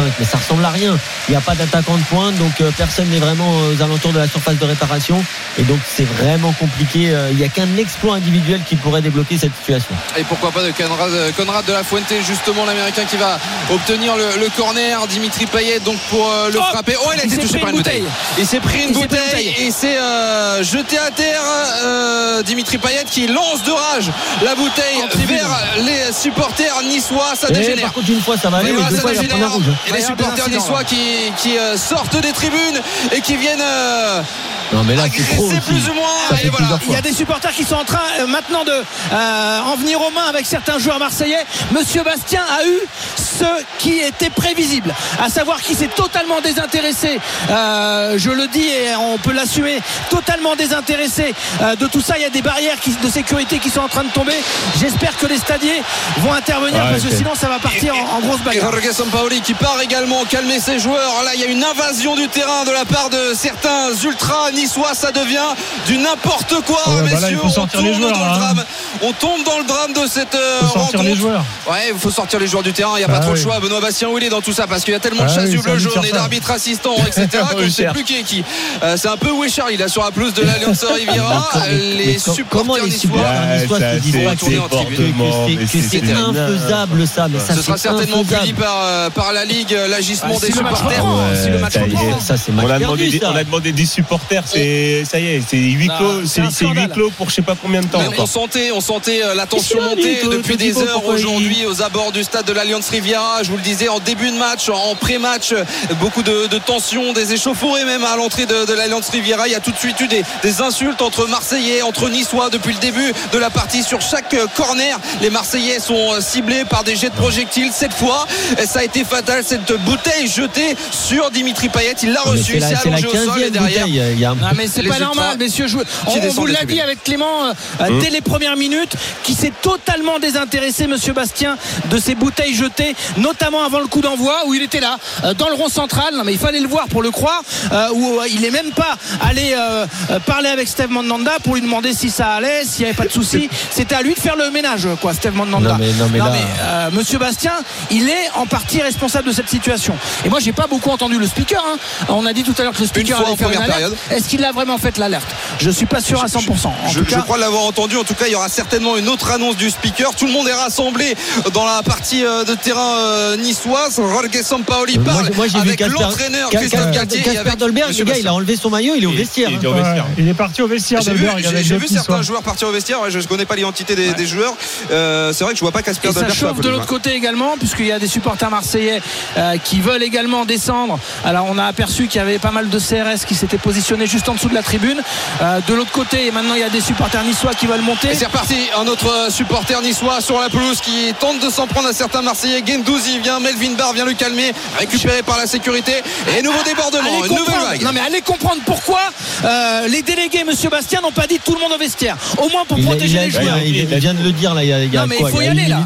3-2-5, mais ça ressemble à rien. Il n'y a pas d'attaquant de pointe, donc euh, personne n'est vraiment aux alentours de la surface de réparation, et donc c'est vraiment compliqué. Euh, Il n'y a qu'un exploit individuel qui pourrait débloquer cette situation. Et pourquoi pas de Conrad, Conrad de la Fuente, justement l'américain qui va obtenir le, le corner. Dimitri Payet donc pour euh, le Oh frapper. Oh, il a été touché par une bouteille. Il s'est pris une bouteille et s'est euh, jeté à terre. euh, Dimitri Payet qui lance de rage la bouteille vers les supporters niçois. Ça Et dégénère. par contre, une fois, ça va aller, mais deux ça fois, il y a rouge. Et les supporters niçois qui euh, sortent des tribunes et qui viennent euh, Non, mais là, c'est trop. agresser aussi. plus ou moins. Ça Et fait voilà. plusieurs Il y a des supporters qui sont en train euh, maintenant de euh, en venir aux mains avec certains joueurs marseillais. Monsieur Bastien a eu ce qui était prévisible, à savoir qu'il s'est totalement désintéressé. euh, je le dis et on peut l'assumer, totalement désintéressé euh, de tout ça. Il y a des barrières qui- de sécurité qui sont en train de tomber. J'espère que les stadiers vont intervenir Ouais, parce que sinon ça va partir en, en grosse Et bagarre. Jorge Sampaoli qui part également calmer ses joueurs. Là, il y a une invasion du terrain de la part de certains ultras niçois. Ça devient du n'importe quoi, Ouais, bah là, messieurs. il faut on sortir tombe les joueurs, dans là, le hein. drame. On tombe dans le drame de cette euh, faut sortir rencontre. les joueurs. Ouais, il faut sortir les joueurs du terrain. Il n'y a pas Ah trop oui. le choix. Benoît Bastien, où il est dans tout ça? Parce qu'il y a tellement de Ah oui, chasubles de jaunes et d'arbitres assistants, [laughs] etc. qu'on ne sait plus qui est qui. Euh, c'est un peu où est Charlie là sur la pelouse de l'Alliance Riviera. [laughs] Les supporters les niçois. se disent c'est pas que infaisable ça, mais ça Ce sera certainement puni par, euh, par la Ligue, l'agissement des supporters. On a, demandé, des- ça. on a demandé 10 supporters, c'est ça y est, c'est huis Non, clos, c'est huis clos pour je sais pas combien de temps Mais on sentait, on sentait euh, la tension monter depuis des heures aujourd'hui aux abords du stade de l'Alliance Riviera. Je vous le disais en début de match, en pré-match, beaucoup de, de tensions, des échauffourées même à l'entrée de, de l'Alliance Riviera. Il y a tout de suite eu des, des insultes entre Marseillais, entre Niçois depuis le début de la partie sur chaque euh, corner. Les Marseillais sont euh, ciblés par des jets de projectiles. Cette fois, ça a été fatal. Cette bouteille jetée sur Dimitri Payet, il l'a Mais reçue, C'est allongé au sol et 15e derrière. bouteille. Il y a Non mais c'est pas normal, messieurs. Je- On, vous l'a dit avec Clément euh, Mmh. dès les premières minutes, qui s'est totalement désintéressé, Monsieur Bastien, de ces bouteilles jetées, notamment avant le coup d'envoi où il était là, euh, dans le rond central. Non mais il fallait le voir pour le croire. euh, où il n'est même pas allé parler avec Steve Mandanda pour lui demander si ça allait, s'il n'y avait pas de souci. [laughs] C'était à lui de faire le ménage, quoi, Steve Mandanda. Non, mais- non, mais là- euh, Monsieur Bastien, il est en partie responsable de cette situation. Et moi, j'ai pas beaucoup entendu le speaker. hein. On a dit tout à l'heure que le speaker fois allait en faire une première période. Est-ce qu'il a vraiment fait l'alerte? Je suis pas sûr à 100%. En je, tout je cas, crois l'avoir entendu. En tout cas, il y aura certainement une autre annonce du speaker. Tout le monde est rassemblé dans la partie euh, de terrain euh, niçoise. Jorge Sampaoli Moi, parle moi, j'ai vu avec Casper- l'entraîneur Christophe Casper- Galtier Casper Dolberg, le gars, il a enlevé son maillot, il est au vestiaire. il hein. était au vestiaire. Ouais, il est parti au vestiaire J'ai vu, j'ai- certains joueurs partir au vestiaire. Ouais, je ne connais pas l'identité des, des joueurs. Euh, c'est vrai que je vois pas Casper ça Dolberg la chauffe de l'autre côté également, puisqu'il y a des supporters marseillais euh, qui veulent également descendre. Alors, on a aperçu qu'il y avait pas mal de CRS qui s'étaient positionnés juste en dessous de la tribune. Euh, de l'autre côté, maintenant, il y a des supporters niçois qui veulent monter. Et c'est reparti, un autre euh, supporter niçois sur la pelouse qui tente de s'en prendre à certains Marseillais. Gendouzi vient, Melvin Barr vient le calmer, récupéré par la sécurité. Et nouveau débordement, Allez une nouvelle vague. non mais allez comprendre pourquoi euh, les délégués, Monsieur Bastien, n'ont pas dit tout le monde au vestiaire. Au moins pour Il, protéger a- les joueurs. il- il vient de le dire là, il y a, il y a Non mais quoi il faut y aller là.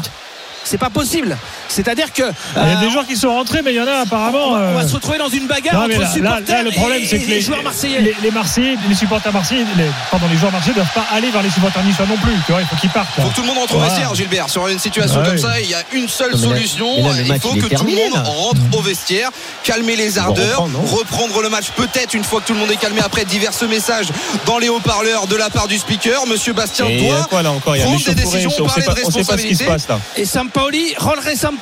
C'est pas possible. C'est-à-dire que Il y a euh, des joueurs qui sont rentrés, mais il y en a apparemment. on, va, on va euh, se retrouver dans une bagarre Non, entre là, supporters là, le problème, et, que les, les joueurs marseillais. les, les Marseillais, les supporters marseillais, les, pardon, les joueurs marseillais ne doivent pas aller vers les supporters niçois non plus. Tu vois, il faut qu'ils partent. Il faut que tout le monde rentre au Voilà. vestiaire, Gilbert. Sur une situation Ouais. comme ça, il y a une seule mais solution. mais il faut il que terminé, tout le monde là. rentre au vestiaire, calmer les ardeurs, reprendre, le match peut-être une fois que tout le monde est calmé après divers messages dans les haut-parleurs de la part du speaker. Monsieur Bastien Et il y a doit quoi là encore Il y a prendre des décisions, pas, de responsabilité. Et Sampaoli, Rolre Sampaoli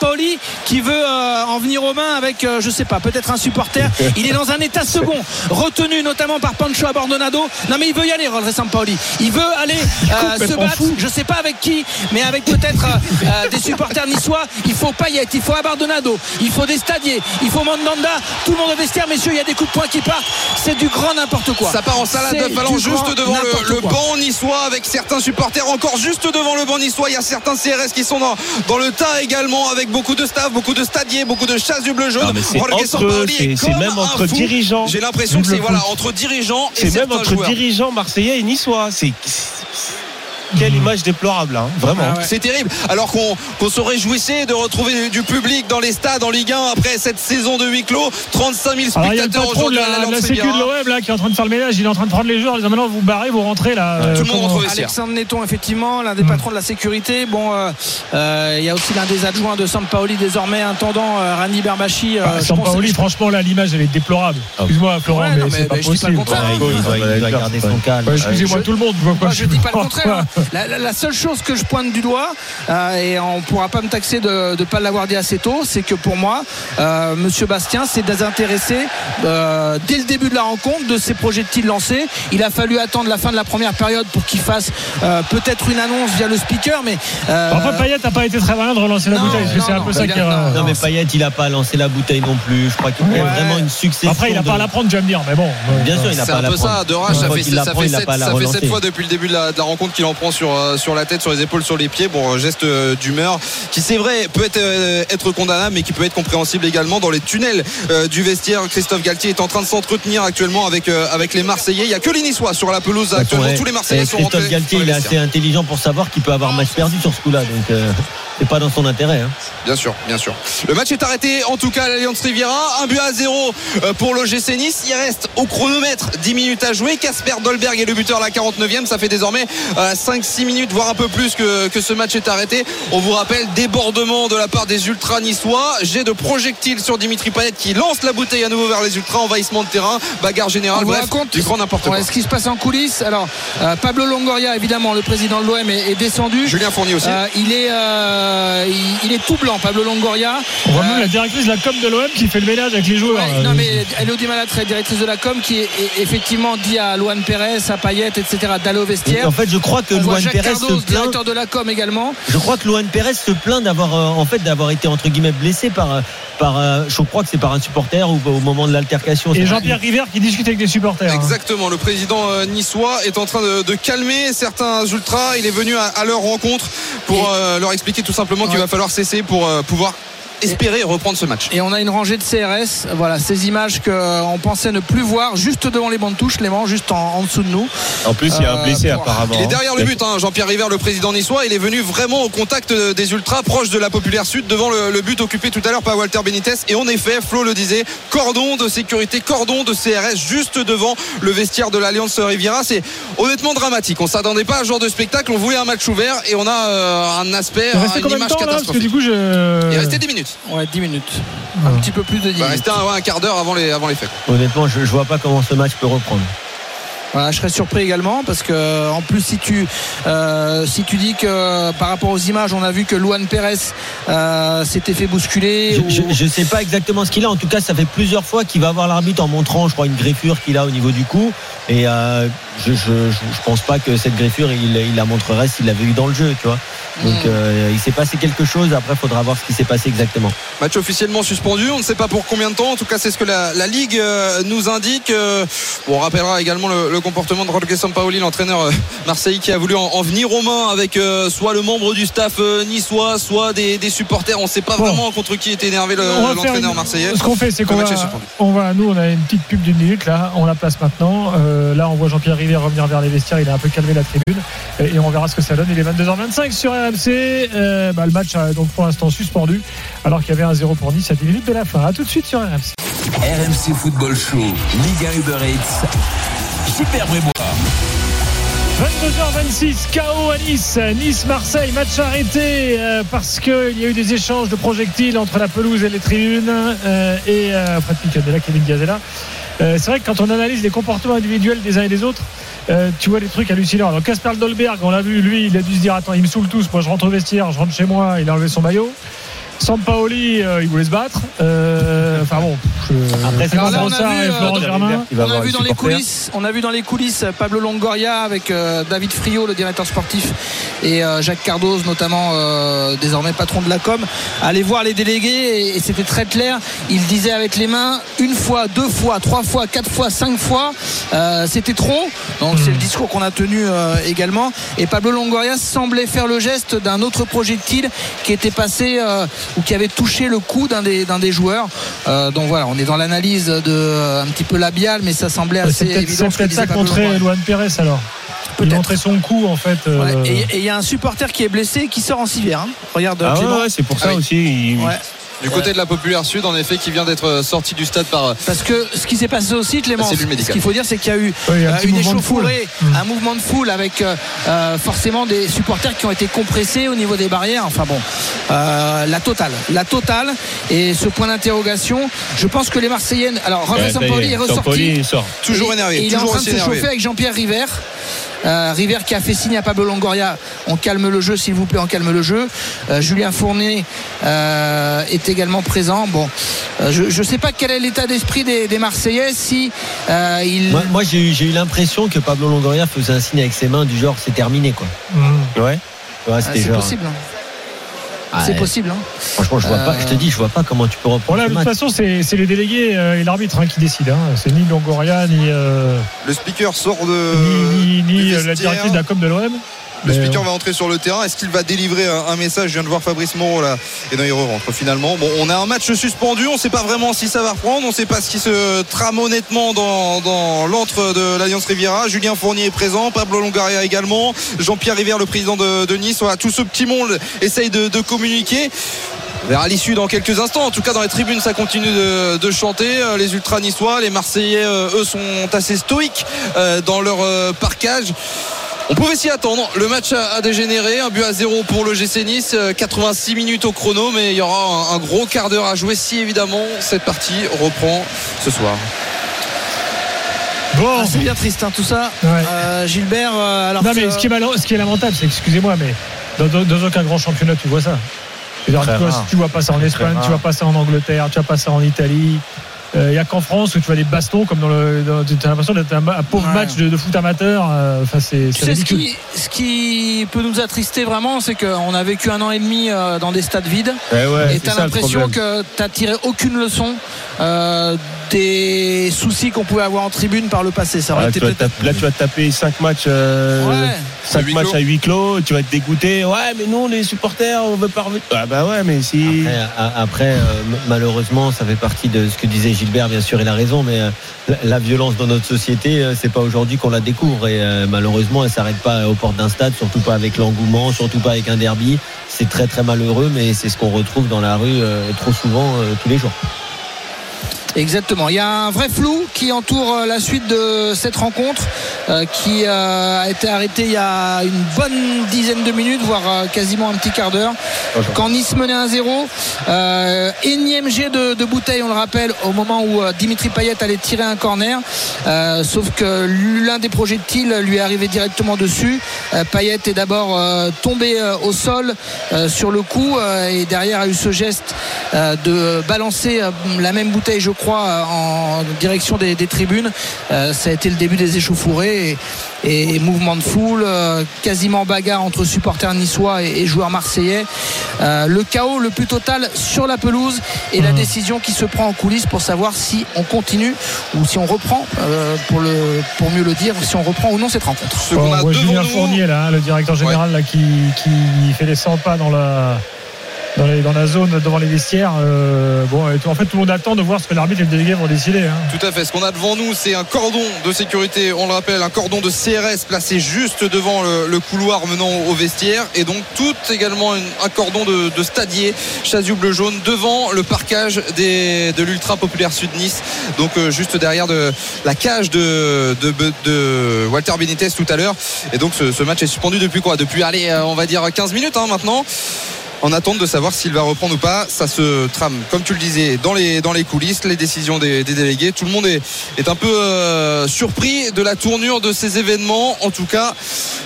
qui veut euh, en venir aux mains avec, euh, je sais pas, peut-être un supporter. [laughs] Il est dans un état second, retenu notamment par Pancho Abordonado. Non mais il veut y aller, Rolre Sampaoli. Il veut aller euh, se battre. fou. Je sais pas avec qui, mais avec peut-être des supporters niçois. Il faut Payet, il faut Abardonado, il faut des stadiers, il faut Mandanda. Tout le monde au vestiaire, messieurs. Il y a des coups de poing qui partent. C'est du grand n'importe quoi. Ça part en salade de juste devant le, le banc niçois avec certains supporters encore juste devant le banc niçois. Il y a certains CRS qui sont dans, dans le tas également avec beaucoup de staff, beaucoup de stadiers, beaucoup de chasses du bleu jaune. C'est même entre dirigeants. J'ai l'impression que c'est voilà, entre dirigeants et C'est même entre joueurs. dirigeants marseillais et niçois. C'est quelle image déplorable, hein, vraiment. Ah ouais. C'est terrible. Alors qu'on qu'on se réjouissait de retrouver du, public dans les stades en Ligue 1 après cette saison de huis clos. 35 000 Alors il y a le spectateurs aujourd'hui la, la l'Allianz sécu de l'OM là qui est en train de faire le ménage, il est en train de prendre les joueurs, en disant maintenant vous barrez, vous rentrez là. Tout Euh, le monde comment- rentre au vestiaire. Alexandre Netton, effectivement, l'un des Hmm. patrons de la sécurité. Bon, euh, euh, il y a aussi l'un des adjoints de Sampaoli, désormais intendant euh, Rani Berbachi. euh, Ah, je Sans pense- Paoli, je- franchement, là, l'image, elle est déplorable. Ah. Excuse-moi, Florent, Ouais, mais, mais- c'est pas mais je dis pas le possible. contraire. Ouais, il, doit, il doit garder son calme. Ouais, Excusez-moi, tout le monde. Je dis pas le [laughs] quoi. contraire. La, la- la seule chose que je pointe du doigt, euh, et on pourra pas me taxer de ne pas l'avoir dit assez tôt, c'est que pour moi, euh, Monsieur Bastien s'est désintéressé euh, dès le début de la rencontre de ses projectiles lancés. Il a fallu attendre la fin de la première période pour qu'il fasse euh, peut-être une annonce via le speaker, mais euh, Après, Payet n'a pas été très malin de relancer la Non, bouteille, parce que non, c'est un non, peu ça a- qui non, Non, mais Payet, il a pas lancé la bouteille non plus. Je crois qu'il y a Ouais. vraiment une succession. Après, il n'a de- pas à la prendre, tu vas me dire, mais bon. Bien sûr, il n'a C'est pas à un la peu prendre. ça, de rage, ça fait, qu'il la ça prend, fait il n'a sept, pas à la ça fait sept relancer. fois depuis le début de la, de la rencontre qu'il en prend sur, euh, sur la tête, sur les épaules, sur les pieds. Bon, geste euh, d'humeur qui, c'est vrai, peut être, euh, être condamnable, mais qui peut être compréhensible également dans les tunnels du vestiaire. Christophe Galtier est en train de s'entretenir actuellement avec, avec les Marseillais. Il n'y a que les Niçois sur la pelouse actuellement. Tous les Marseillais Et sont Christophe rentrés. Galtier, il est assez intelligent pour savoir qu'il peut avoir match perdu sur ce coup-là. Donc, euh, c'est pas dans son intérêt. hein. Bien sûr, bien sûr. Le match est arrêté en tout cas à l'Alliance Riviera. Un but à zéro euh, pour le GC Nice. Il reste au chronomètre 10 minutes à jouer. Casper Dolberg est le buteur à la 49e. Ça fait désormais 5-6 minutes, voire un peu plus que, que ce match est arrêté. On vous rappelle, débordement de la part des ultras niçois. Jet de projectile sur Dimitri Payet qui lance la bouteille à nouveau vers les ultras. Envahissement de terrain, bagarre générale. Bref, raconte du grand n'importe quoi. ce qui se passe en coulisses. Alors, euh, Pablo Longoria, évidemment, le président de l'OM, est, est descendu. Julien Fournier aussi. Euh, il, est, euh, il, il est tout blanc, Pablo Longoria. On voit Euh, même la directrice de la com de l'OM qui fait le ménage avec les joueurs. Ouais, non mais Elodie Malatré, directrice de la com, qui est, est- effectivement dit à Luan Pérez, à Payet, etc. d'aller au Et vestiaire. en fait, je crois que On Luan Jacques Pérez se plaint. directeur de la com également. Je crois que Luan Pérez se plaint d'avoir euh, en fait d'avoir été entre guillemets blessé par euh, par euh, je crois que c'est par un supporter ou au moment de l'altercation. Et Jean-Pierre River qui discute avec des supporters. hein. Exactement, le président euh, niçois est en train de, de calmer certains ultras. Il est venu à, à leur rencontre pour Et- euh, leur expliquer tout simplement qu'il va falloir cesser pour euh, pouvoir espérer reprendre ce match. Et on a une rangée de CRS. Voilà, ces images qu'on pensait ne plus voir juste devant les bancs de touche, Clément, juste en, en dessous de nous. En plus, il y a un Euh, blessé pour- apparemment. Il est derrière le but, hein, Jean-Pierre River, le président niçois. Il est venu vraiment au contact euh, des ultras, proche de la populaire sud, devant le, le but occupé tout à l'heure par Walter Benitez. Et en effet, Flo le disait, cordon de sécurité, cordon de CRS juste devant le vestiaire de l'Alliance Riviera. C'est honnêtement dramatique. On s'attendait pas à ce genre de spectacle. On voulait un match ouvert et on a euh, un aspect, une image temps là? Parce que catastrophique. du coup, je. Il restait 10 minutes. Ouais, 10 minutes. Un petit peu plus de 10 Il va minutes. rester un, ouais, un quart d'heure avant les, avant les faits. Honnêtement, je, je vois pas comment ce match peut reprendre. Voilà, je serais surpris également parce que en plus si tu euh, si tu dis que par rapport aux images on a vu que Luan Pérez euh, s'était fait bousculer Je, ou- je, je sais pas exactement ce qu'il a. En tout cas, ça fait plusieurs fois qu'il va voir l'arbitre en montrant, je crois, une greffure qu'il a au niveau du cou. Et euh, je, je, je, je pense pas que cette greffure, il, il la montrerait s'il l'avait eu dans le jeu, tu vois. Donc, Mm. euh, il s'est passé quelque chose. Après, il faudra voir ce qui s'est passé exactement. Match officiellement suspendu, on ne sait pas pour combien de temps. En tout cas, c'est ce que la, la Ligue nous indique. Bon, on rappellera également le, le comportement de Jorge Sampaoli, l'entraîneur euh, Marseille, qui a voulu en, en venir aux mains avec euh, soit le membre du staff euh, niçois, soit des, des supporters. On ne sait pas Bon. vraiment contre qui était énervé l'entraîneur marseillais. Ce qu'on fait, c'est qu'on va, on va, nous, on a une petite pub d'une minute là, on la place maintenant. Euh, là, on voit Jean-Pierre Rivet revenir vers les vestiaires, il a un peu calmé la tribune et, et on verra ce que ça donne. Il est 22h25 sur RMC. Euh, bah, le match a donc pour l'instant suspendu, alors qu'il y avait un 0 pour Nice à 10 minutes de la fin. A tout de suite sur RMC. RMC Football Show, Ligue 1 Uber Eats. Super Brébois. 22h26, KO à Nice, Nice-Marseille, match arrêté euh, parce qu'il y a eu des échanges de projectiles entre la pelouse et les tribunes euh, et euh, est là, Kevin là. Euh, c'est vrai que quand on analyse les comportements individuels des uns et des autres, tu vois des trucs hallucinants. Alors Casper Dolberg, on l'a vu, lui, il a dû se dire attends, il me saoule tous. Moi, je rentre au vestiaire, je rentre chez moi, il a enlevé son maillot. Sampaoli, euh, il voulait se battre. Euh, enfin bon, je- Après, c'est Alors là, Florent on a Sarr vu, et euh, Florent dans- Germain. Il va On a voir vu les dans les supporters. coulisses, on a vu dans les coulisses Pablo Longoria avec euh, David Friot, le directeur sportif, et euh, Jacques Cardoz, notamment euh, désormais patron de la com, aller voir les délégués et, et c'était très clair. Il disait avec les mains une fois, deux fois, trois fois, quatre fois, cinq fois, euh, c'était trop. Donc c'est le discours qu'on a tenu euh, également. Et Pablo Longoria semblait faire le geste d'un autre projectile qui était passé euh, ou qui avait touché le cou d'un des, d'un des joueurs. Euh, donc voilà, on est dans l'analyse de euh, un petit peu labiale, mais ça semblait assez évident. c'est peut-être ça contre. Luan Pérez alors. Il Peut-être. montrait son coup en fait. euh, Ouais, Et et il y a un supporter qui est blessé et qui sort en civière. hein. Regarde Ah ouais, c'est pour ça Ah oui. aussi. il- Ouais. Du côté de la Populaire Sud, en effet, qui vient d'être sorti du stade par. Parce que ce qui s'est passé aussi, Clément, ce qu'il faut dire, c'est qu'il y a eu un euh, une mouvement de foule. échauffourée, Mm. un mouvement de foule avec euh, euh, forcément des supporters qui ont été compressés au niveau des barrières. Enfin bon, euh, la totale, la totale. Et ce point d'interrogation, je pense que les Marseillennes. Alors, Rafa Ouais, est ressorti. Sort. Toujours énervé, et il est en train de se énervé. chauffer avec Jean-Pierre River. Euh, River qui a fait signe à Pablo Longoria on calme le jeu s'il vous plaît on calme le jeu Euh, Julien Fournier euh, est également présent bon euh, je ne sais pas quel est l'état d'esprit des, des Marseillais si euh, il Moi, moi, j'ai eu, j'ai eu l'impression que Pablo Longoria faisait un signe avec ses mains du genre c'est terminé quoi. mm. Ouais. Ouais, Ah, c'était c'est possible hein. Ah, c'est possible hein. Franchement, je vois pas. Je te dis, je vois pas comment tu peux reprendre. De toute façon, c'est c'est les délégués et l'arbitre hein, qui décident. hein. C'est ni Longoria, ni, euh, Le speaker sort de. ni, ni- la directrice de la com de l'OM. Le Mais, speaker va entrer sur le terrain. Est-ce qu'il va délivrer un, un message? Je viens de voir Fabrice Moreau là. Et non, il rentre finalement. Bon, on a un match suspendu. On ne sait pas vraiment si ça va reprendre. On ne sait pas ce qui se trame honnêtement dans, dans l'antre de l'Alliance Riviera. Julien Fournier est présent. Pablo Longaria également. Jean-Pierre Rivière, le président de, de Nice. Voilà, tout ce petit monde essaye de, de communiquer. On verra l'issue dans quelques instants. En tout cas, dans les tribunes, ça continue de, de chanter. Euh, Les ultras niçois, les Marseillais, euh, eux, sont assez stoïques euh, dans leur euh, parcage. On pouvait s'y attendre. Le match a, a dégénéré. Un but à zéro pour le GC Nice. Euh, 86 minutes au chrono, mais il y aura un, un gros quart d'heure à jouer si évidemment cette partie reprend ce soir. Bon, Ah, c'est bien triste hein, tout ça Ouais. Euh, Gilbert euh, alors non, que- mais ce qui est, malo- ce qui est lamentable, c'est excusez-moi, mais dans, dans- dans aucun grand championnat, tu vois ça. Tu, vois, tu vois pas ça en Espagne, tu vois pas ça en Angleterre, tu vois pas ça en Italie. Il n'y a qu'en France où tu vois des bastons comme dans le. dans- Tu as l'impression d'être un, un pauvre Ouais. match de, de foot amateur. euh, Enfin, c'est Tu c'est sais, ce qui, ce qui peut nous attrister vraiment, c'est qu'on a vécu un an et demi euh, dans des stades vides. Ouais, ouais, et c'est tu as ça le l'impression que tu n'as tiré aucune leçon euh, des soucis qu'on pouvait avoir en tribune par le passé. Ça aurait Là, été tu vas là, tu vas te taper 5 matchs, euh, Ouais. À huis matchs clos. à huis clos. Tu vas être dégoûté. Ouais, mais nous, les supporters, on veut pas revenir. Ah, bah ouais, mais si. Après, euh, malheureusement, ça fait partie de ce que disait Gilbert. Bien sûr, il a raison, mais euh, la, la violence dans notre société, euh, c'est pas aujourd'hui qu'on la découvre. Et euh, malheureusement, elle s'arrête pas aux portes d'un stade, surtout pas avec l'engouement, surtout pas avec un derby. C'est très très malheureux, mais c'est ce qu'on retrouve dans la rue euh, trop souvent euh, tous les jours. Exactement. Il y a un vrai flou qui entoure euh, la suite de cette rencontre euh, qui euh, a été arrêtée il y a une bonne dizaine de minutes, voire euh, quasiment un petit quart d'heure. Quand Nice menait 1-0, euh, énième jet de, de bouteille, on le rappelle, au moment où Dimitri Payet allait tirer un corner. Euh, sauf que l'un des projectiles lui est arrivé directement dessus. Payet est d'abord tombé au sol euh, sur le coup euh, et derrière a eu ce geste euh, de balancer la même bouteille, je crois, euh, en direction des, des tribunes. Euh, ça a été le début des échauffourées et, et mouvement de foule, euh, quasiment bagarre entre supporters niçois et, et joueurs marseillais. Euh, le chaos le plus total sur la pelouse et la décision qui se prend en coulisses pour savoir si on continue ou si on reprend, euh, pour, le, pour mieux le dire, si on reprend ou non cette rencontre. Ce a Julien nous. Fournier, là, hein, le directeur général, là, qui, qui fait les 100 pas dans la, dans, la zone devant les vestiaires. euh, bon, en fait, tout le monde attend de voir ce que l'arbitre et le délégué vont décider. hein. Tout à fait. Ce qu'on a devant nous, c'est un cordon de sécurité. On le rappelle, un cordon de CRS placé juste devant le, couloir menant au vestiaire. Et donc, tout également un cordon de, de stadier, chasuble jaune, devant le parcage des, de l'Ultra Populaire Sud-Nice. Donc, euh, juste derrière de, la cage de, de, de Walter Benitez tout à l'heure. Et donc, ce, ce match est suspendu depuis quoi? Depuis, allez, euh, on va dire 15 minutes hein, maintenant. En attente de savoir s'il va reprendre ou pas. Ça se trame, comme tu le disais, dans les, coulisses, les décisions des, délégués. Tout le monde est, est un peu euh, surpris de la tournure de ces événements. En tout cas,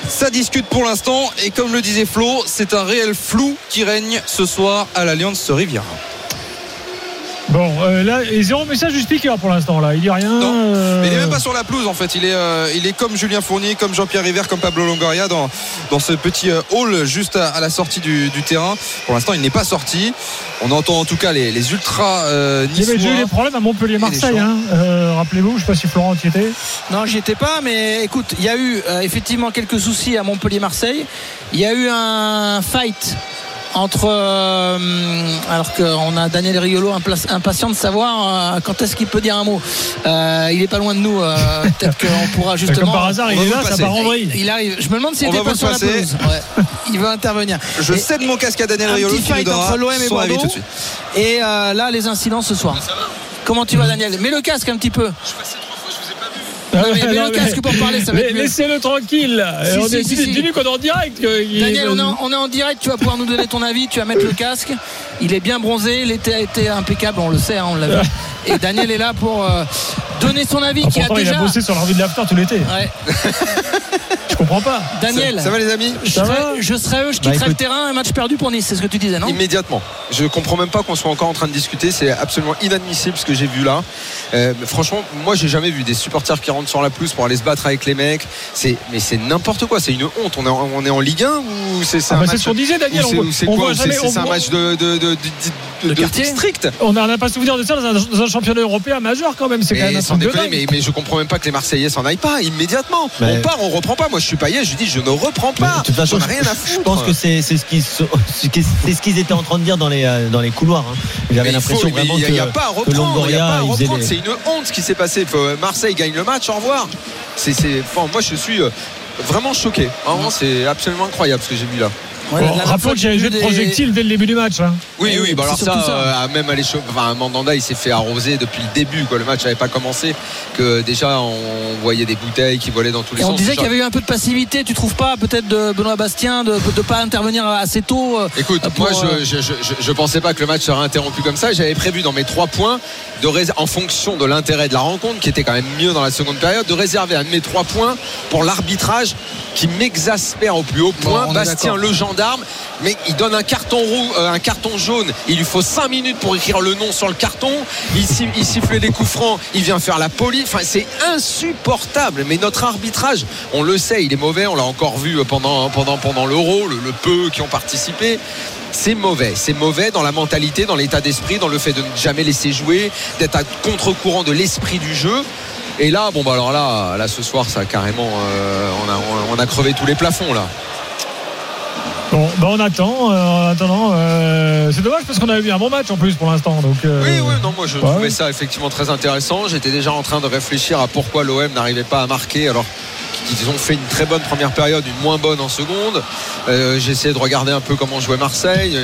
ça discute pour l'instant. Et comme le disait Flo, c'est un réel flou qui règne ce soir à l'Alliance Riviera. Bon, euh, là, et zéro message du speaker pour l'instant. Là, il dit rien. Non, euh, mais il est même pas sur la pelouse en fait. Il est, euh, il est comme Julien Fournier, comme Jean-Pierre River, comme Pablo Longoria dans, dans ce petit euh, hall juste à, à la sortie du, du terrain. Pour l'instant, il n'est pas sorti. On entend en tout cas les, les ultras euh, Il y avait déjà eu des problèmes à Montpellier-Marseille. Hein. Euh, Rappelez-vous, je ne sais pas si Florent y était. Non, j'y étais pas, mais écoute, il y a eu euh, effectivement quelques soucis à Montpellier-Marseille. Il y a eu un fight entre euh, alors qu'on a Daniel Riolo impatient de savoir euh, quand est-ce qu'il peut dire un mot. Euh, il est pas loin de nous. euh, [laughs] Peut-être qu'on pourra justement. Comme par hasard, il est là, ça passer. part en vrille. Il arrive. Je me demande s'il On était va pas sur le la passer. pelouse. Ouais. Il va intervenir. Je Et- cède mon casque à Daniel Riolo qui nous fight donnera entre l'OM et son avis Bordeaux. tout de suite. Et euh, là, les incidents ce soir. Comment tu vas, Daniel? Mets le casque un petit peu. Non, mais mets le casque pour parler, ça va. Laissez-le tranquille. Si, on si, est, si. Dis-lui qu'on est en direct. il- Daniel, on est, en, on est en direct, tu vas pouvoir nous donner ton avis, tu vas mettre le casque. Il est bien bronzé, l'été a été impeccable, on le sait, hein, on l'a vu. Et Daniel est là pour euh, donner son avis, qui a il a déjà. bossé sur revue de l'after tout l'été. Ouais. Je comprends pas. Daniel, Ça, ça va les amis je Ça serais, va? je serais eux, je Bah, quitterais le terrain, un match perdu pour Nice, c'est ce que tu disais, non? Immédiatement. Je comprends même pas qu'on soit encore en train de discuter. C'est absolument inadmissible ce que j'ai vu là. Euh, franchement, moi, j'ai jamais vu des supporters qui rentrent sur la pelouse pour aller se battre avec les mecs. C'est, mais c'est n'importe quoi. C'est une honte. On est en, on est en Ligue 1 ou c'est, c'est Ah bah, c'est ce qu'on disait, Daniel. c'est, quoi c'est- un match de, de, de, quartier district. On n'a pas souvenir de ça dans un, dans un championnat européen majeur quand même. C'est quand même Mais un sans truc de déconner, dingue. mais, mais je comprends même pas que les Marseillais s'en aillent pas immédiatement. Mais- On part, on reprend pas. Moi, je suis paillé. Je dis, je ne reprends pas. de toute façon, rien à je, foutre. je pense que c'est c'est ce qu'ils ce qu'ils étaient en train de dire dans les euh, dans les couloirs. hein. J'avais faut- l'impression vraiment il que n'y a, pas à reprendre. Il a pas à C'est une honte ce qui s'est passé. Faut- Marseille gagne le match. Au revoir. C'est, c'est, enfin, moi, je suis euh, vraiment choqué. Vraiment, c'est absolument incroyable ce que j'ai vu là. Ouais, Bon, rappelons qu'il y a que eu de projectiles dès le début du match. hein. Oui, oui, bah alors ça, euh, même à l'écho- enfin, Mandanda, il s'est fait arroser depuis le début. Quoi. Le match n'avait pas commencé. Que déjà, on voyait des bouteilles qui volaient dans tous les Et on sens. disait qu'il y avait eu un peu de passivité, tu trouves pas peut-être de Benoît Bastien de ne pas intervenir assez tôt euh, Écoute, pour, moi euh, je, je, je, je pensais pas que le match serait interrompu comme ça. J'avais prévu dans mes trois points, de rés- en fonction de l'intérêt de la rencontre, qui était quand même mieux dans la seconde période, de réserver un de mes trois points pour l'arbitrage qui m'exaspère au plus haut point. Bon, Bastien le gendarme, mais il donne un carton roux, euh, un carton jaune. Il lui faut cinq minutes pour écrire le nom sur le carton. Il, il siffle des coups francs. Il vient faire la police. Enfin, c'est insupportable. Mais notre arbitrage, on le sait, il est mauvais. On l'a encore vu pendant pendant pendant l'Euro, le, le peu qui ont participé. C'est mauvais, c'est mauvais dans la mentalité, dans l'état d'esprit, dans le fait de ne jamais laisser jouer, d'être à contre-courant de l'esprit du jeu. Et là, bon bah alors là, là ce soir, ça carrément, euh, on, a, on a crevé tous les plafonds là. Bon, bah on attend. euh, en attendant, euh, c'est dommage parce qu'on avait eu un bon match en plus pour l'instant. Donc, Oui, oui, non, moi je ouais. trouvais ça effectivement très intéressant. J'étais déjà en train de réfléchir à pourquoi l'OM n'arrivait pas à marquer alors qu'ils ont fait une très bonne première période, une moins bonne en seconde. Euh, J'ai essayé de regarder un peu comment jouait Marseille.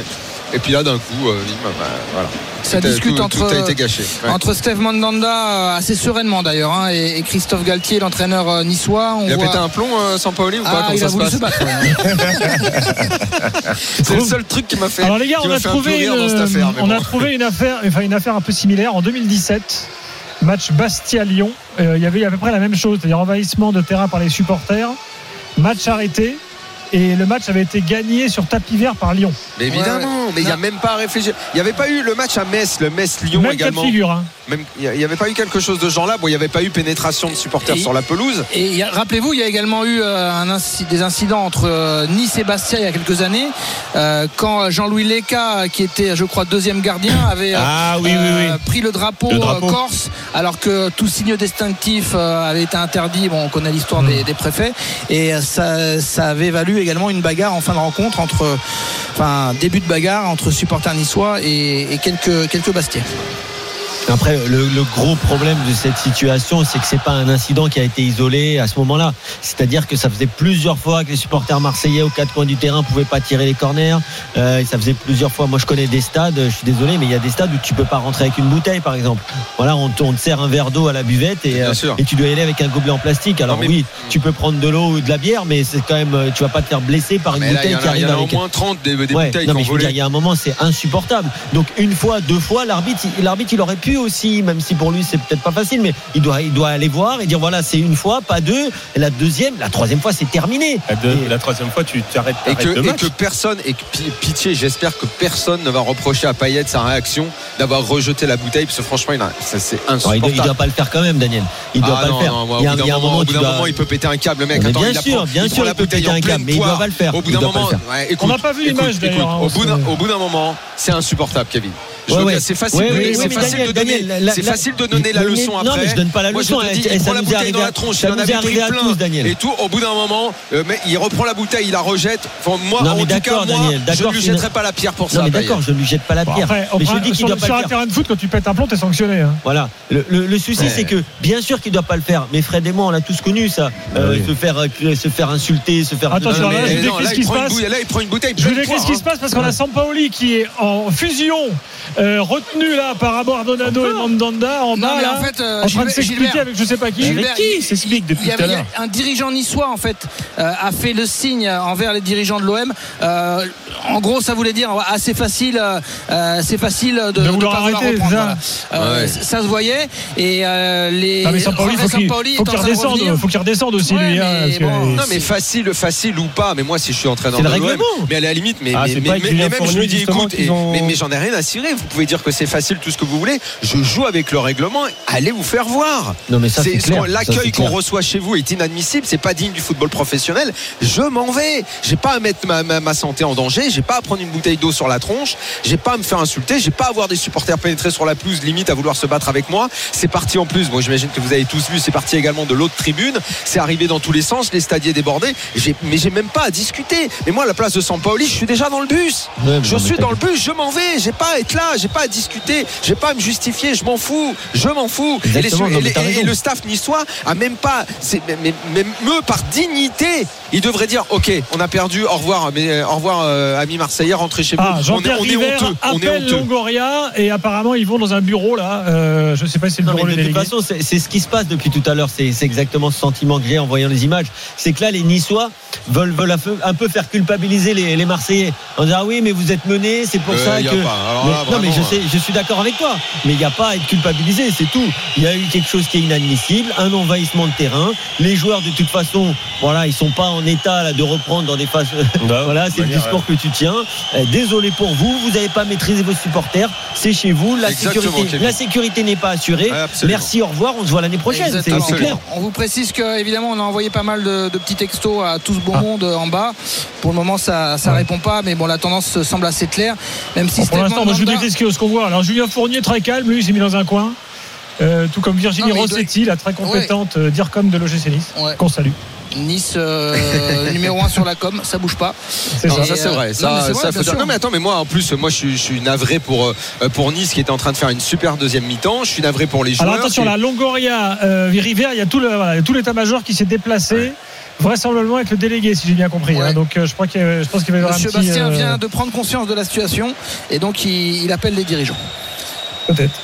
Et puis là, d'un coup, euh, bim, bah, voilà. Ça discute tout- entre- tout a été gâché. Ouais. entre Steve Mandanda euh, assez sereinement d'ailleurs hein, et, et Christophe Galtier l'entraîneur euh, niçois on Il a voit... pété un plomb, euh, Sampaoli ou pas ah, Comment il ça a se voulu passe se battre. [laughs] C'est le seul truc qui m'a fait. Alors les gars, on a un trouvé, dans une, affaire, on a trouvé une affaire, enfin une affaire un peu similaire en 2017, match Bastia-Lyon. Euh, il y avait à peu près la même chose, c'est-à-dire envahissement de terrain par les supporters, match arrêté. Et le match avait été gagné sur tapis vert par Lyon. Mais évidemment, mais il n'y a même pas à réfléchir. Il n'y avait pas eu le match à Metz, le Metz-Lyon également. figure. hein. Même- Il n'y avait pas eu quelque chose de ce genre-là. Bon, il n'y avait pas eu pénétration de supporters Et- sur la pelouse. Et rappelez-vous, il y a également eu euh, un des incidents entre euh, Nice et Bastia il y a quelques années, euh, quand Jean-Louis Leca, qui était, je crois, deuxième gardien, [laughs] avait Ah oui, oui, euh, oui. pris le drapeau, Le drapeau. corse, alors que tout signe distinctif avait été interdit. Bon, on connaît l'histoire des, des préfets, et ça, ça avait valu également une bagarre en fin de rencontre entre, enfin, début de bagarre entre supporters niçois et, et quelques quelques Bastiais. Après, le, le gros problème de cette situation, c'est que c'est pas un incident qui a été isolé à ce moment-là. C'est-à-dire que ça faisait plusieurs fois que les supporters marseillais aux quatre coins du terrain pouvaient pas tirer les corners. Euh, ça faisait plusieurs fois. Moi, je connais des stades. Je suis désolé, mais il y a des stades où tu peux pas rentrer avec une bouteille, par exemple. Voilà, on te, on te sert un verre d'eau à la buvette et, euh, et tu dois y aller avec un gobelet en plastique. Alors Non, mais- oui, tu peux prendre de l'eau ou de la bière, mais c'est quand même, euh, tu vas pas te faire blesser par une Mais là, il y bouteille qui a, il y arrive en a au moins 30 des, des Ouais, bouteilles non, qui mais ont je veux dire, volé. il y a un moment, c'est insupportable. Donc une fois, deux fois, l'arbitre, il- l'arbitre, il aurait aussi, même si pour lui c'est peut-être pas facile, mais il doit, il doit aller voir et dire voilà, c'est une fois, pas deux. Et la deuxième, la troisième fois, c'est terminé. La, deux- Et- la troisième fois, tu t'arrêtes Et que, et que personne, et que pitié, j'espère que personne ne va reprocher à Payet sa réaction d'avoir rejeté la bouteille, parce que franchement, il a- ça, c'est Alors, il, doit, il insupportable. doit pas le faire quand même, Daniel. Il doit Ah pas non, le faire. non, moi, il y a, y un moment, moment, au tu bout d'un dois- moment, il peut péter un câble, le mec. Mais Attends, bien il la sûr, prend- bien il sûr, il la peut péter un câble, mais il doit pas le faire. Au bout d'un moment, On n'a pas vu l'image, d'ailleurs, hein, Au bout d'un- au bout d'un moment, c'est insupportable, Kevin. Je Ouais, ouais. C'est facile, Ouais, c'est facile Daniel, de donner, Daniel, la- la- facile de donner la leçon non, après. mais je donne pas la Moi, je leçon, te hein, dis, et il prend la nous est bouteille dans à- la tronche, il en avait pris plein. tous, Daniel. Et tout, au bout d'un moment, euh, mais il reprend la bouteille, il la rejette. Enfin, moi, Non, en mais tout cas, d'accord, moi, Daniel, je ne lui jetterai pas la pierre pour Non, ça. d'accord, je ne lui jette pas la pierre. mais je dis qu'il doit pas sur un terrain de foot, quand tu pètes un plomb, t'es sanctionné. hein. Voilà. Le, souci, c'est que bien sûr qu'il doit pas le faire. Mais Fred et moi, on l'a tous connu ça. Euh, oui. se faire euh, se faire insulter, se faire. Non, mais- là, je vous non, décris là, ce il qui se prend une passe. bouteille- là, il prend une bouteille. Je vous pleine décris ce poire, qui hein. se passe parce qu'on a Sampaoli qui est en fusion, euh, retenu là par Abordonado et Mandanda en Non, bas, mais là, en fait, euh, en train de s'expliquer Gilbert- avec je sais pas qui. Gilbert, qui s'explique depuis il y avait- tout à l'heure Un dirigeant niçois en fait euh, a fait le signe envers les dirigeants de l'OM. Euh, en gros, ça voulait dire assez facile, euh, euh, c'est facile de, De vouloir pas vouloir arrêter, reprendre, c'est voilà. Euh, Ouais. c- Ça se voyait et euh, les. Ah, mais Sampaoli, faut qu'il en de redescende, faut qu'il redescende aussi Ouais, lui. hein, mais bon, Non mais facile, facile ou pas. Mais moi, si je suis entraîneur C'est de le l'OM, règlement. mais à la limite, mais, Ah, mais, pas même je lui dis, écoute, mais j'en ai rien à cirer. Vous pouvez dire que c'est facile, tout ce que vous voulez. Je joue avec le règlement. Allez vous faire voir. Non, mais ça, c'est L'accueil qu'on reçoit chez vous est inadmissible. C'est pas digne du football professionnel. Je m'en vais. J'ai pas à mettre ma, ma- ma santé en danger. J'ai pas à prendre une bouteille d'eau sur la tronche. J'ai pas à me faire insulter. J'ai pas à voir des supporters pénétrer sur la pelouse, limite à vouloir se battre avec moi. C'est parti en plus. Moi, j'imagine que vous avez tous vu. C'est parti également de l'autre tribune. C'est arrivé dans tous les sens. Les stadiers débordés. J'ai- Mais j'ai même pas à discuter. Mais moi, à la place de Sampaoli, je suis déjà dans le bus. Ouais, Je suis dans le bus, je m'en vais, j'ai pas à être là, j'ai pas à discuter, j'ai pas à me justifier, je m'en fous, je m'en fous. Et, les- non, et et le staff niçois a même pas, c'est- mais, mais- même eux par dignité, ils devraient dire ok, on a perdu, au revoir, mais euh, au revoir euh, amis marseillais, rentrez chez vous. Ah, on est, on est honteux, on est appelle honteux. Longoria et apparemment ils vont dans un bureau là. Euh, je sais pas si c'est le Non, bureau mais des de toute façon, c'est c'est ce qui se passe depuis tout à l'heure. C'est c'est exactement ce sentiment que j'ai en voyant les images. C'est que là, les Niçois veulent, veulent un peu- un peu faire culpabiliser les, les Marseillais. En disant, ah oui, mais vous êtes menés, c'est pour Euh, ça y a que. pas. Alors Mais- là, non, mais je vraiment, sais, je suis d'accord avec toi. Mais il n'y a pas à être culpabilisé, c'est tout. Il y a eu quelque chose qui est inadmissible, un envahissement de terrain. Les joueurs, de toute façon, voilà, ils sont pas en état là, de reprendre dans des phases. [laughs] [laughs] Voilà, c'est le discours que tu tiens. Euh, désolé pour vous, vous n'avez pas maîtrisé vos supporters. C'est chez vous. La Exactement, sécurité, Kevin. la sécurité n'est pas assurée. Ouais. Merci, au revoir. On se voit l'année prochaine. C'est clair. On vous précise que évidemment on a envoyé pas mal de, de petits textos à tout ce beau Ah. monde en bas. Pour le moment ça ça Ouais. répond pas, mais bon la tendance semble assez claire. Même si Bon, pour l'instant, moi, je vous ce qu'on voit. Alors Julien Fournier très calme, lui il s'est mis dans un coin. Euh, tout comme Virginie Non, mais il doit- Rossetti, la très compétente euh, DIRCOM de l'OGC Nice, Ouais. qu'on salue. Nice euh, [laughs] numéro 1 sur la com, ça bouge pas. C'est Non, ça. ça c'est euh, vrai. non, Ça, mais c'est vrai, ça. Non mais attends, mais moi en plus, moi je suis, je suis navré pour euh, pour Nice qui était en train de faire une super deuxième mi-temps. Je suis navré pour les joueurs. Alors attention, qui- la Longoria, euh, River, il y a tout le- voilà, il y a tout l'état-major qui s'est déplacé. Vraisemblablement avec le délégué, si j'ai bien compris. Ouais. hein. Donc euh, je crois que je pense qu'il va y avoir Monsieur un petit. Bastien euh, vient de prendre conscience de la situation et donc il, il appelle les dirigeants. Peut-être.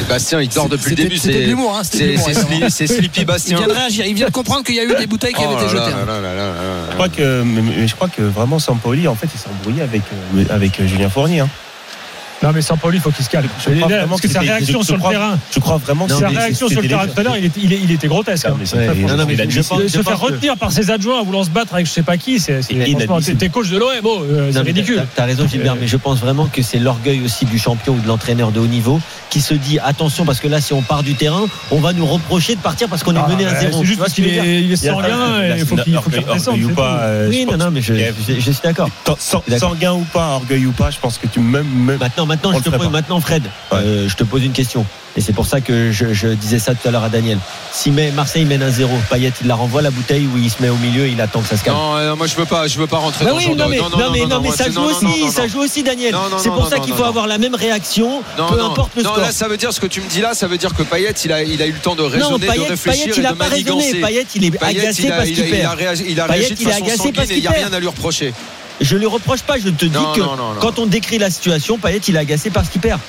Et Bastien, il dort depuis le début. C'est l'humour, hein, de c'est- Sleepy Il Bastien. vient de réagir, il vient de comprendre qu'il y a eu des bouteilles qui Oh avaient été jetées. là hein. là là là là là. Je crois que, mais- mais je crois que vraiment Sampaoli, en fait, il s'est embrouillé avec, avec euh, Julien Fournier. hein. Non mais Sampaoli, il faut qu'il se calme. Je crois Là, vraiment Parce que que sa réaction je sur le crois- terrain, Je crois vraiment que sa réaction sur le terrain tout à l'heure, il était, il est- il était grotesque. hein. mais Ouais, non, non, mais je pense- se je faire retenir par ses adjoints en voulant se battre avec je sais pas qui, c'est t'es coach de l'OM, oh, euh, c'est ridicule. t'as- raison Gilbert, mais je pense vraiment que c'est l'orgueil aussi du champion ou de l'entraîneur de haut niveau qui se dit attention parce que là si on part du terrain, on va nous reprocher de partir parce qu'on est Ah, mené à zéro. C'est juste parce qu'il je est, est Il faut qu'il tout. euh, Oui, je non, non, mais je, je- je suis d'accord. Sans-. Sanguin ou pas, orgueil ou pas, je pense que tu même- Maintenant, maintenant, je te pose, maintenant, Fred, Ouais. euh, je te pose une question. Et c'est pour ça que je, je disais ça tout à l'heure à Daniel. Si Marseille mène un 0 Payet il la renvoie la bouteille ou il se met au milieu il attend que ça se calme. Non, euh, moi je veux pas, je veux pas rentrer Bah dans oui, non mais, non, mais, non, ça joue non, non, aussi, non, non, ça non. joue aussi, Daniel. Non, non, C'est non, pour non, ça non, qu'il non, faut non. avoir la même réaction, Non, peu non. importe le non, score. là ça veut dire ce que tu me dis là, ça veut dire que Payet il a, il a eu le temps de non, raisonner, Payet, de réfléchir Payet, il et a de pas raisonné. manigancer. Payet, il est Payet, agacé il a, parce qu'il il a perd. réagi, il a réagi de façon sanguine et il n'y a rien perd. à lui reprocher. Je lui reproche pas, je te dis que non, non, non. quand on décrit la situation, Payet, il est agacé parce qu'il perd.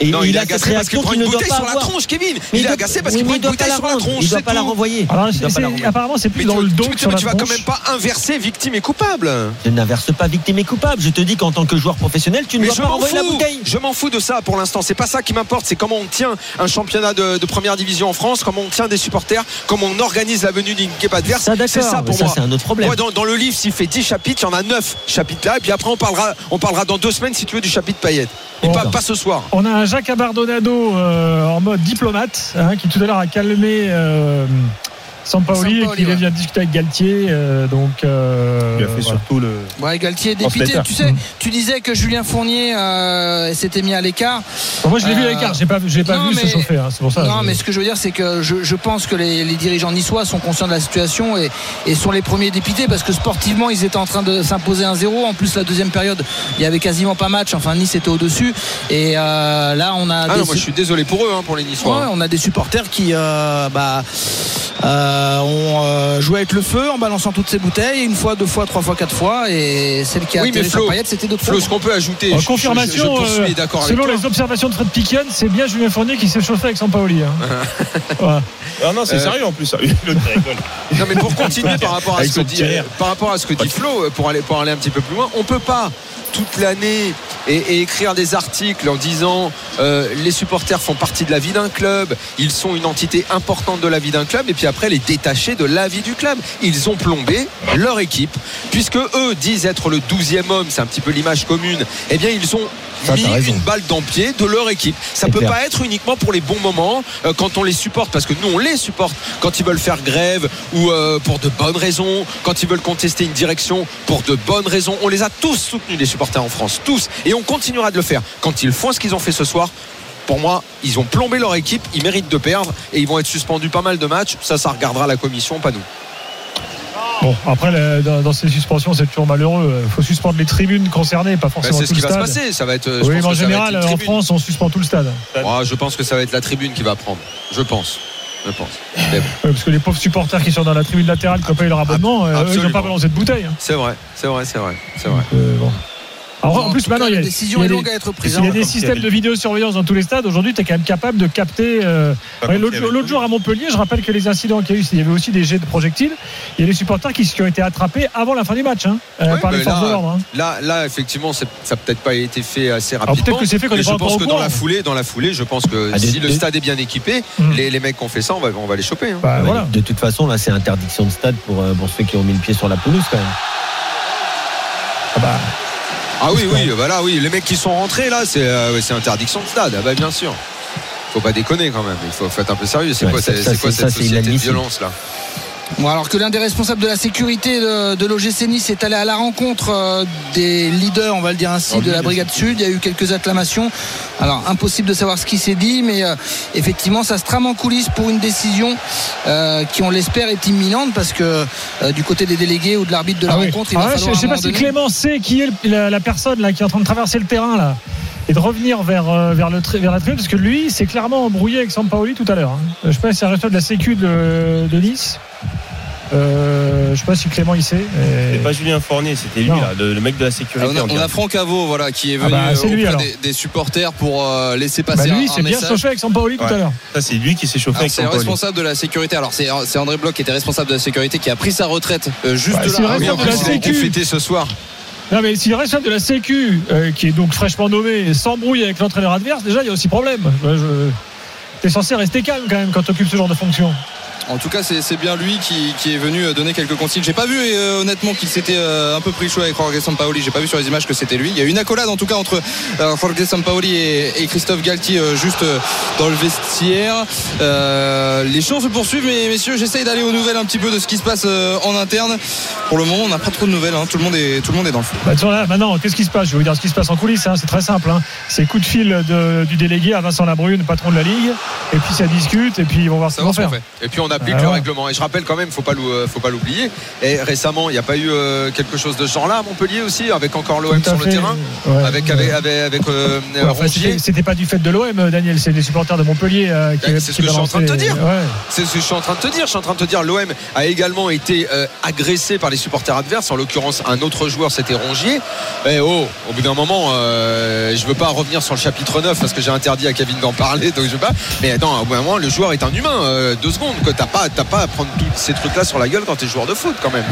Et Non, il, il est a cette agacé parce qu'il prend une ne bouteille sur la tronche, Kevin. Mais Il est agacé parce qu'il mais prend une bouteille sur la tronche. Il doit c'est pas la tout. renvoyer. Alors, Il doit pas la renvoyer. apparemment, c'est plus Mais dans tu, le dos la tu vas quand même pas inverser victime et coupable. Je n'inverse pas victime et coupable. Je te dis qu'en tant que joueur professionnel, tu ne Mais dois je pas m'en renvoyer la fous. bouteille. Je m'en fous de ça pour l'instant. C'est pas ça qui m'importe. C'est comment on tient un championnat de, de première division en France, comment on tient des supporters, comment on organise la venue d'une équipe adverse. C'est ça mais pour ça, moi. c'est un autre problème. Moi, dans, dans le livre, s'il fait 10 chapitres, il y en a 9 chapitres là. Et puis après, on parlera, on parlera dans deux semaines, si tu veux, du chapitre Payette. Et pas ce soir. On a un Jacques Abardonado euh, en mode diplomate, hein, qui tout à l'heure a calmé euh, Sampaoli et Sampaoli, qui ouais. vient discuter avec Galtier. euh, donc, euh, Il a fait voilà. surtout le. Ouais, Galtier dépité. Transmetteur. Tu sais, Mm. tu disais que Julien Fournier euh, s'était mis à l'écart. Bon, moi, je l'ai vu à l'écart, j'ai pas, je l'ai pas non, vu se mais- chauffer, hein, c'est pour ça. Non, je- mais ce que je veux dire, c'est que je, je pense que les, les dirigeants niçois sont conscients de la situation et, et sont les premiers dépités parce que sportivement, ils étaient en train de s'imposer un 0 En plus, la deuxième période, il y avait quasiment pas match. Enfin, Nice était au-dessus. Et euh, là, on a. Ah des- non, moi je suis désolé pour eux, hein, pour les Niçois. Ouais, on a des supporters qui euh, bah, euh, ont euh, joué avec le feu en balançant toutes ces bouteilles une fois, deux fois, trois fois, quatre fois et celle qui a Oui, mais Flo, Payet c'était d'autres Flo, fois. ce qu'on peut ajouter, En je- confirmation, je, je poursuis, euh, d'accord avec selon toi. les observations de Fred Piquion, c'est bien Julien Fournier qui s'est chauffé avec Sampaoli. Hein. [laughs] Voilà. Ah non, c'est Euh, sérieux en plus. ça. [laughs] Non mais pour continuer par rapport à Avec ce que son dit par rapport à ce que dit Flo pour aller pour aller un petit peu plus loin, on peut pas toute l'année et, écrire des articles en disant euh, les supporters font partie de la vie d'un club, ils sont une entité importante de la vie d'un club et puis après les détacher de la vie du club. Ils ont plombé leur équipe puisque eux disent être le 12e homme, c'est un petit peu l'image commune. Eh bien ils ont Ça, mis une balle dans le pied de leur équipe. Ça peut clair. pas être uniquement pour les bons moments euh, quand on les supporte parce que nous on les supporte quand ils veulent faire grève ou euh, pour de bonnes raisons, quand ils veulent contester une direction pour de bonnes raisons. On les a tous soutenus les supporters en France, tous et on continuera de le faire. Quand ils font ce qu'ils ont fait ce soir, pour moi, ils ont plombé leur équipe, ils méritent de perdre et ils vont être suspendus pas mal de matchs. Ça, ça regardera la commission, pas nous. Bon, après, la- dans, dans ces suspensions, c'est toujours malheureux. Il faut suspendre les tribunes concernées, pas forcément c'est ce tout qui va se passer. Ça va être. je Oui, pense mais en général, en. France, on suspend tout le stade. Ah, je pense que ça va être la tribune qui va prendre. Je pense. Je pense. Mais bon, Ouais, parce que les pauvres supporters qui sont dans la tribune latérale qui ont payé leur abonnement, euh, eux, ils n'ont pas balancé de bouteille. hein. c'est vrai, c'est vrai, c'est vrai, c'est vrai. Donc, euh, bon. Alors, en, En plus, maintenant, il y a, la décision est des- longue à être prise. il y a hein. des systèmes de vidéosurveillance dans tous les stades. Aujourd'hui, tu es quand même capable de capter. euh, ouais, comme L'autre jour à Montpellier, je rappelle que les incidents qu'il y a eu, il y avait aussi des jets de projectiles. Il y a des supporters qui, qui ont été attrapés avant la fin du match hein, euh, Ouais, par les forces là, de l'ordre. hein. Là, là, effectivement, ça n'a peut-être pas été fait assez rapidement. peut-être que c'est fait n'est je pense que dans la foulée, dans la foulée, je pense que Ah, des- si le des- stade est bien équipé, Mm. les, les mecs qui ont fait ça, on va, on va les choper. hein. Bah, voilà. De toute façon, là, c'est interdiction de stade pour, euh, pour ceux qui ont mis le pied sur la pelouse quand même. Ah bah, Ah oui, oui, voilà, oui, les mecs qui sont rentrés là, c'est euh, c'est interdiction de stade. Ah bah bien sûr. Faut pas déconner quand même. Il faut, faut être un peu sérieux. C'est Ouais, quoi, ça- ça, cette ça, société de violence là? Bon, alors que l'un des responsables de la sécurité de, de l'OGC Nice est allé à la rencontre euh, des leaders, on va le dire ainsi, Oh, de la Brigade Sud. Il y a eu quelques acclamations. Alors, impossible de savoir ce qui s'est dit, mais euh, effectivement, ça se trame en coulisses pour une décision euh, qui, on l'espère, est imminente parce que du côté des délégués ou de l'arbitre de la ah oui. rencontre, il Ah va ouais, falloir je à sais pas si Clément sait qui est le- la, la personne là, qui est en train de traverser le terrain là et de revenir vers, vers, le, tri- vers la tribune parce que lui s'est clairement embrouillé avec Sampaoli tout à l'heure. hein. Je sais pas si c'est un de la Sécu de, de Nice. Euh, je sais pas si Clément il sait. C'était pas Julien Fournier, c'était lui, là, le, le mec de la sécurité. Ah, on, a, on a Franck Avot voilà, qui est Ah venu bah, euh, c'est lui, des, des supporters pour euh, laisser Bah, passer lui un, c'est un bien chauffé avec Sampaoli tout Ouais. à l'heure. Ça, c'est lui qui s'est chauffé Alors, avec c'est responsable de la sécurité. Alors c'est c'est André Bloch qui était responsable de la sécurité qui a pris sa retraite euh, juste c'est là. le Ah oui, responsable en de plus, la il a été fêté ce soir. Non mais si le responsable de la Sécu euh, qui est donc fraîchement nommé s'embrouille avec l'entraîneur adverse, déjà il y a aussi problème. T'es censé rester calme quand même quand tu occupes ce genre de fonction. En tout cas, c'est bien lui qui, qui, est venu donner quelques consignes. J'ai pas vu euh, honnêtement qu'il s'était euh, un peu pris chaud avec Jorge Sampaoli. J'ai pas vu sur les images que c'était lui. Il y a eu une accolade en tout cas entre euh, Jorge Sampaoli et, et Christophe Galtier euh, juste euh, dans le vestiaire. Euh, les choses se poursuivent, mais messieurs, j'essaye d'aller aux nouvelles un petit peu de ce qui se passe en interne. Pour le moment, on n'a pas trop de nouvelles. Hein. Tout le monde est tout le monde est dans le feu. Bah, là, maintenant, qu'est-ce qui se passe? Je vais vous dire ce qui se passe en coulisses. Hein. C'est très simple. Hein. C'est coup de fil de, du délégué à Vincent Labrune, patron de la ligue, et puis ça discute, et puis ils vont voir ce qu'ils vont faire. Et puis on applique ah, le règlement je rappelle quand même, faut pas euh, faut pas l'oublier. Et récemment, il n'y a pas eu euh, quelque chose de ce genre-là à Montpellier aussi, avec encore l'OM sur le terrain, avec avec avec, euh, C'était pas du fait de l'OM, Daniel, c'est les supporters de Montpellier qui. C'est ce que je suis en train de te dire. C'est ce que je suis en train de te dire. Je suis en train de te dire, l'OM a également été agressé par les supporters adverses. En l'occurrence, un autre joueur, c'était Rongier. Et oh, au bout d'un moment, je veux pas revenir sur le chapitre 9 parce que j'ai interdit à Kevin d'en parler, donc je veux pas. Mais attends, au bout d'un moment, le joueur est un humain. deux secondes, que t'as pas, t'as pas à prendre tous ces trucs-là sur la gueule quand tu es joueur de foot quand même.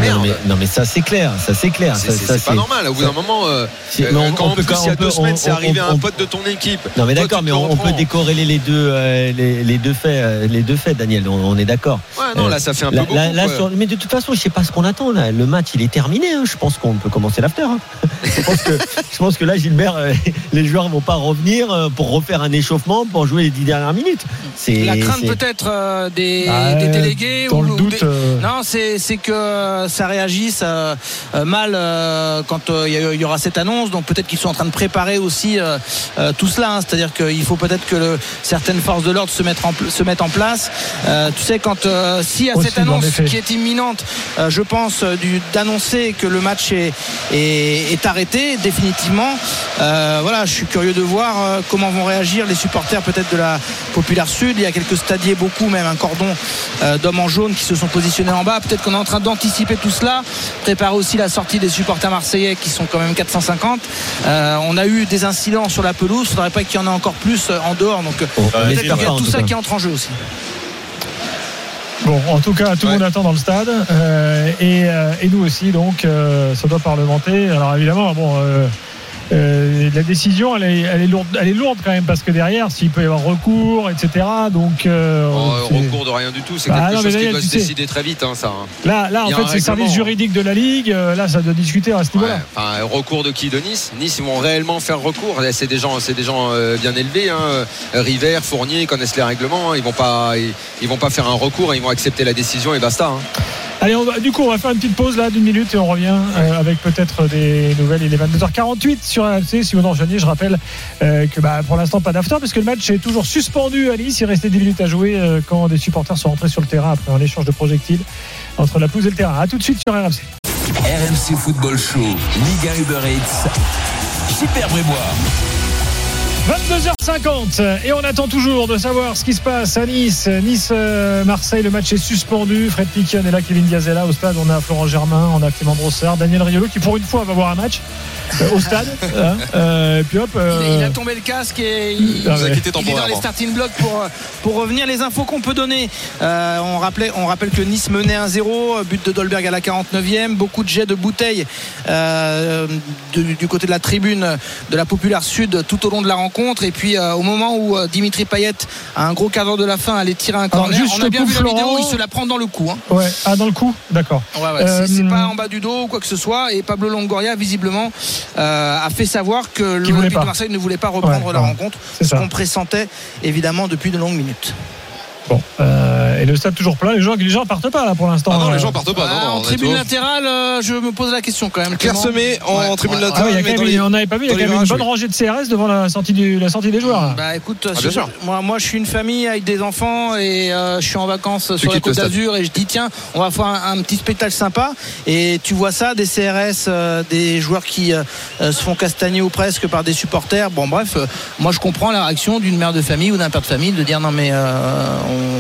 Non mais, ça c'est clair, ça c'est clair. C'est pas normal. Au bout d'un moment, euh, euh, quand en plus il y a deux semaines, c'est arrivé à un pote de ton équipe. Non mais d'accord, mais on, peut décorréler les deux, euh, les, deux faits, les deux faits, Daniel. On, est d'accord. Ouais, non, là ça fait un peu beaucoup. mais de toute façon, je sais pas ce qu'on attend. Là. Le match, il est terminé. Hein. Je pense qu'on peut commencer l'after. Hein. je, pense que, je pense que là, Gilbert, [laughs] les joueurs vont pas revenir pour refaire un échauffement pour jouer les dix dernières minutes. La crainte peut-être des, délégués ou, le doute, non, c'est que ça réagisse euh, euh, mal euh, quand il y, aura cette annonce. Donc peut-être qu'ils sont en train de préparer aussi tout cela. Hein. C'est-à-dire qu'il faut peut-être que certaines forces de l'ordre se, mettent en, se mettent en place. tu sais, quand s'il y a cette annonce qui est imminente, je pense d'annoncer que le match est, est, arrêté définitivement. voilà, je suis curieux de voir comment vont réagir les supporters peut-être de la Populaire Sud. Il y a quelques stadiers, beaucoup même un cordon d'hommes en jaune qui se sont positionnés en bas. Peut-être qu'on est en train d'anticiper tout cela. Préparer aussi la sortie des supporters marseillais qui sont quand même 450. Euh, on a eu des incidents sur la pelouse. Il ne faudrait pas qu'il y en ait encore plus euh, en dehors. Donc oh, peut-être qu'il y a tout ça qui entre en jeu aussi. Bon, en tout cas, tout le monde attend dans le stade euh, et, nous aussi, donc ça doit parlementer. Alors évidemment, bon, euh, la décision, elle est, elle est, lourde, elle est lourde quand même parce que derrière, s'il peut y avoir recours, etc. Donc, euh, oh, recours de rien du tout, c'est bah, quelque chose qui doit se décider très vite, hein, ça. Hein. Là, là, en fait, c'est le service juridique de la ligue. Euh, là, ça doit discuter à ce niveau-là. enfin, recours de qui De Nice? Nice, ils vont réellement faire recours. C'est des gens, c'est des gens bien élevés. Hein. River, Fournier, ils connaissent les règlements. Ils vont pas, ils, vont pas faire un recours. Ils vont accepter la décision et basta. Allez, du coup, on va faire une petite pause là d'une minute et on revient euh, avec peut-être des nouvelles. Il est 22h48 sur AFC. Si vous en je rappelle euh, que bah, pour l'instant, pas d'after parce que le match est toujours suspendu à Nice. Il restait 10 minutes à jouer euh, quand des supporters sont rentrés sur le terrain après un échange de projectiles entre la pelouse et le terrain. A tout de suite sur RMC. RMC Football Show, Liga Uber Eats, Super Brébois. 22h50 et on attend toujours de savoir ce qui se passe à Nice. Nice-Marseille, le match est suspendu. Fred Piquion est là, Kevin Diaz est là. Au stade, on a Florent Germain, on a Clément Brossard, Daniel Riolo qui pour une fois va voir un match au stade. [laughs] Hein, euh, et puis hop, euh, il, a tombé le casque et il, ah est dans les starting blocks pour, pour revenir. Les infos qu'on peut donner, euh, on, rappelait, on rappelle que Nice menait 1-0, but de Dolberg à la 49e, beaucoup de jets de bouteilles du, côté de la tribune de la Populaire Sud tout au long de la rencontre. Et puis au moment où Dimitri Payet, à un gros quart de la fin, allait tirer un corner, on a bien vu la vidéo, il se la prend dans le cou. Hein. Ouais, ah, dans le cou, d'accord. c'est pas en bas du dos ou quoi que ce soit. Et Pablo Longoria, visiblement, euh, a fait savoir que l'Olympique de Marseille ne voulait pas reprendre la rencontre, ce qu'on pressentait évidemment depuis de longues minutes. Bon, euh, et le stade toujours plein. Les gens, les gens partent pas là pour l'instant. Ah non, les gens partent pas. Ah, en tribune latérale, euh, je me pose la question quand même. Clairsemé en, tribune latérale. on n'avait pas vu. Il y a quand même une bonne rangée de CRS devant la sortie, du, la sortie des joueurs. Bah écoute, ah, moi, moi je suis une famille avec des enfants et euh, je suis en vacances sur la Côte d'Azur et je dis tiens, on va faire un, petit spectacle sympa. Et tu vois ça, des CRS, des joueurs qui se font castagner ou presque par des supporters. Bon bref, moi je comprends la réaction d'une mère de famille ou d'un père de famille de dire non mais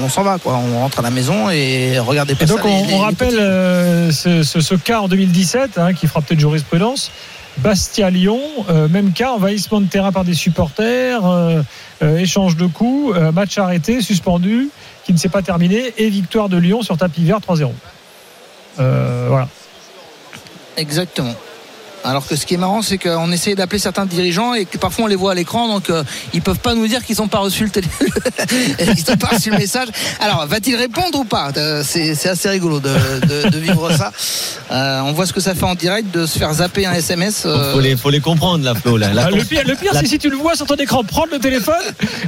on, s'en va, quoi. On rentre à la maison et regardez pas et donc on, rappelle euh, ce, cas en 2017 hein, qui fera peut-être jurisprudence. Bastia-Lyon, euh, même cas, envahissement de terrain par des supporters, euh, échange de coups, match arrêté, suspendu, qui ne s'est pas terminé, et victoire de Lyon sur tapis vert 3-0. voilà. Exactement. Alors que ce qui est marrant, c'est qu'on essaye d'appeler certains dirigeants et que parfois on les voit à l'écran, donc euh, ils peuvent pas nous dire qu'ils n'ont pas reçu le télé... [laughs] ils pas reçu le message. Alors, va-t-il répondre ou pas? Euh, c'est, assez rigolo de, vivre ça. Euh, on voit ce que ça fait en direct de se faire zapper un SMS. Faut, les, faut les comprendre là, Flo. Ah, le pire, le pire c'est si tu le vois sur ton écran prendre le téléphone,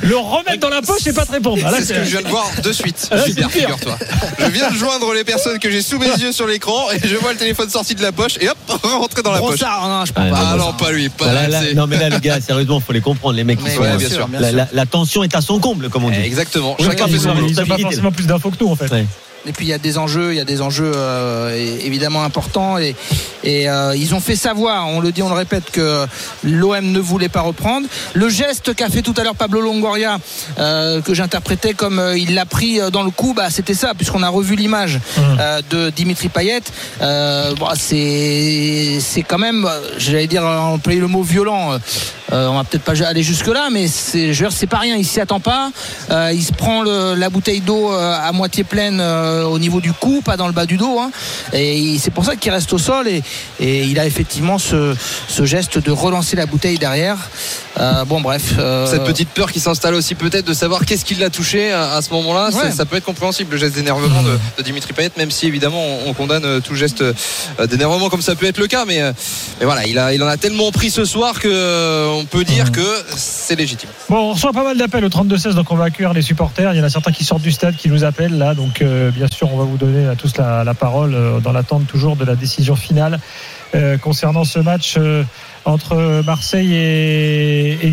le remettre dans la poche et pas te répondre. Ah, c'est ce que je viens de voir de suite. Ah, figure-toi. Je viens de joindre les personnes que j'ai sous mes yeux sur l'écran et je vois le téléphone sorti de la poche et hop, [laughs] rentrer dans la poche. Non, je peux pas. Ah non, pas lui. Pas non, mais là, les gars, sérieusement, faut les comprendre. Les mecs qui sont. bien sûr, la, tension est à son comble, comme on dit. Exactement. Chacun fait son Ils n'ont pas forcément plus d'infos que nous, en fait. Et puis il y a des enjeux, il y a des enjeux euh, évidemment importants et, et euh, ils ont fait savoir, on le dit, on le répète, que l'OM ne voulait pas reprendre. Le geste qu'a fait tout à l'heure Pablo Longoria, euh, que j'interprétais comme il l'a pris dans le coup, bah, c'était ça, puisqu'on a revu l'image mmh. de Dimitri Payet. Bon, c'est c'est quand même, j'allais dire, employer le mot violent. on va peut-être pas aller jusque là, mais c'est, c'est pas rien. Il s'y attend pas. il se prend le, la bouteille d'eau à moitié pleine euh, au niveau du cou, pas dans le bas du dos. Hein. Et c'est pour ça qu'il reste au sol et, il a effectivement ce, geste de relancer la bouteille derrière. Euh, bon, bref. Euh, Cette petite peur qui s'installe aussi peut-être de savoir qu'est-ce qui l'a touché à, ce moment-là. Ça peut être compréhensible le geste d'énervement de, Dimitri Payet, même si évidemment on, condamne tout geste d'énervement comme ça peut être le cas. Mais, voilà, il, a, il en a tellement pris ce soir qu'on peut dire que c'est légitime. Bon, on reçoit pas mal d'appels au 32-16, donc on va accueillir les supporters. Il y en a certains qui sortent du stade qui nous appellent là. Donc bien sûr, on va vous donner à tous la, parole euh, dans l'attente toujours de la décision finale euh, concernant ce match euh, entre Marseille et, et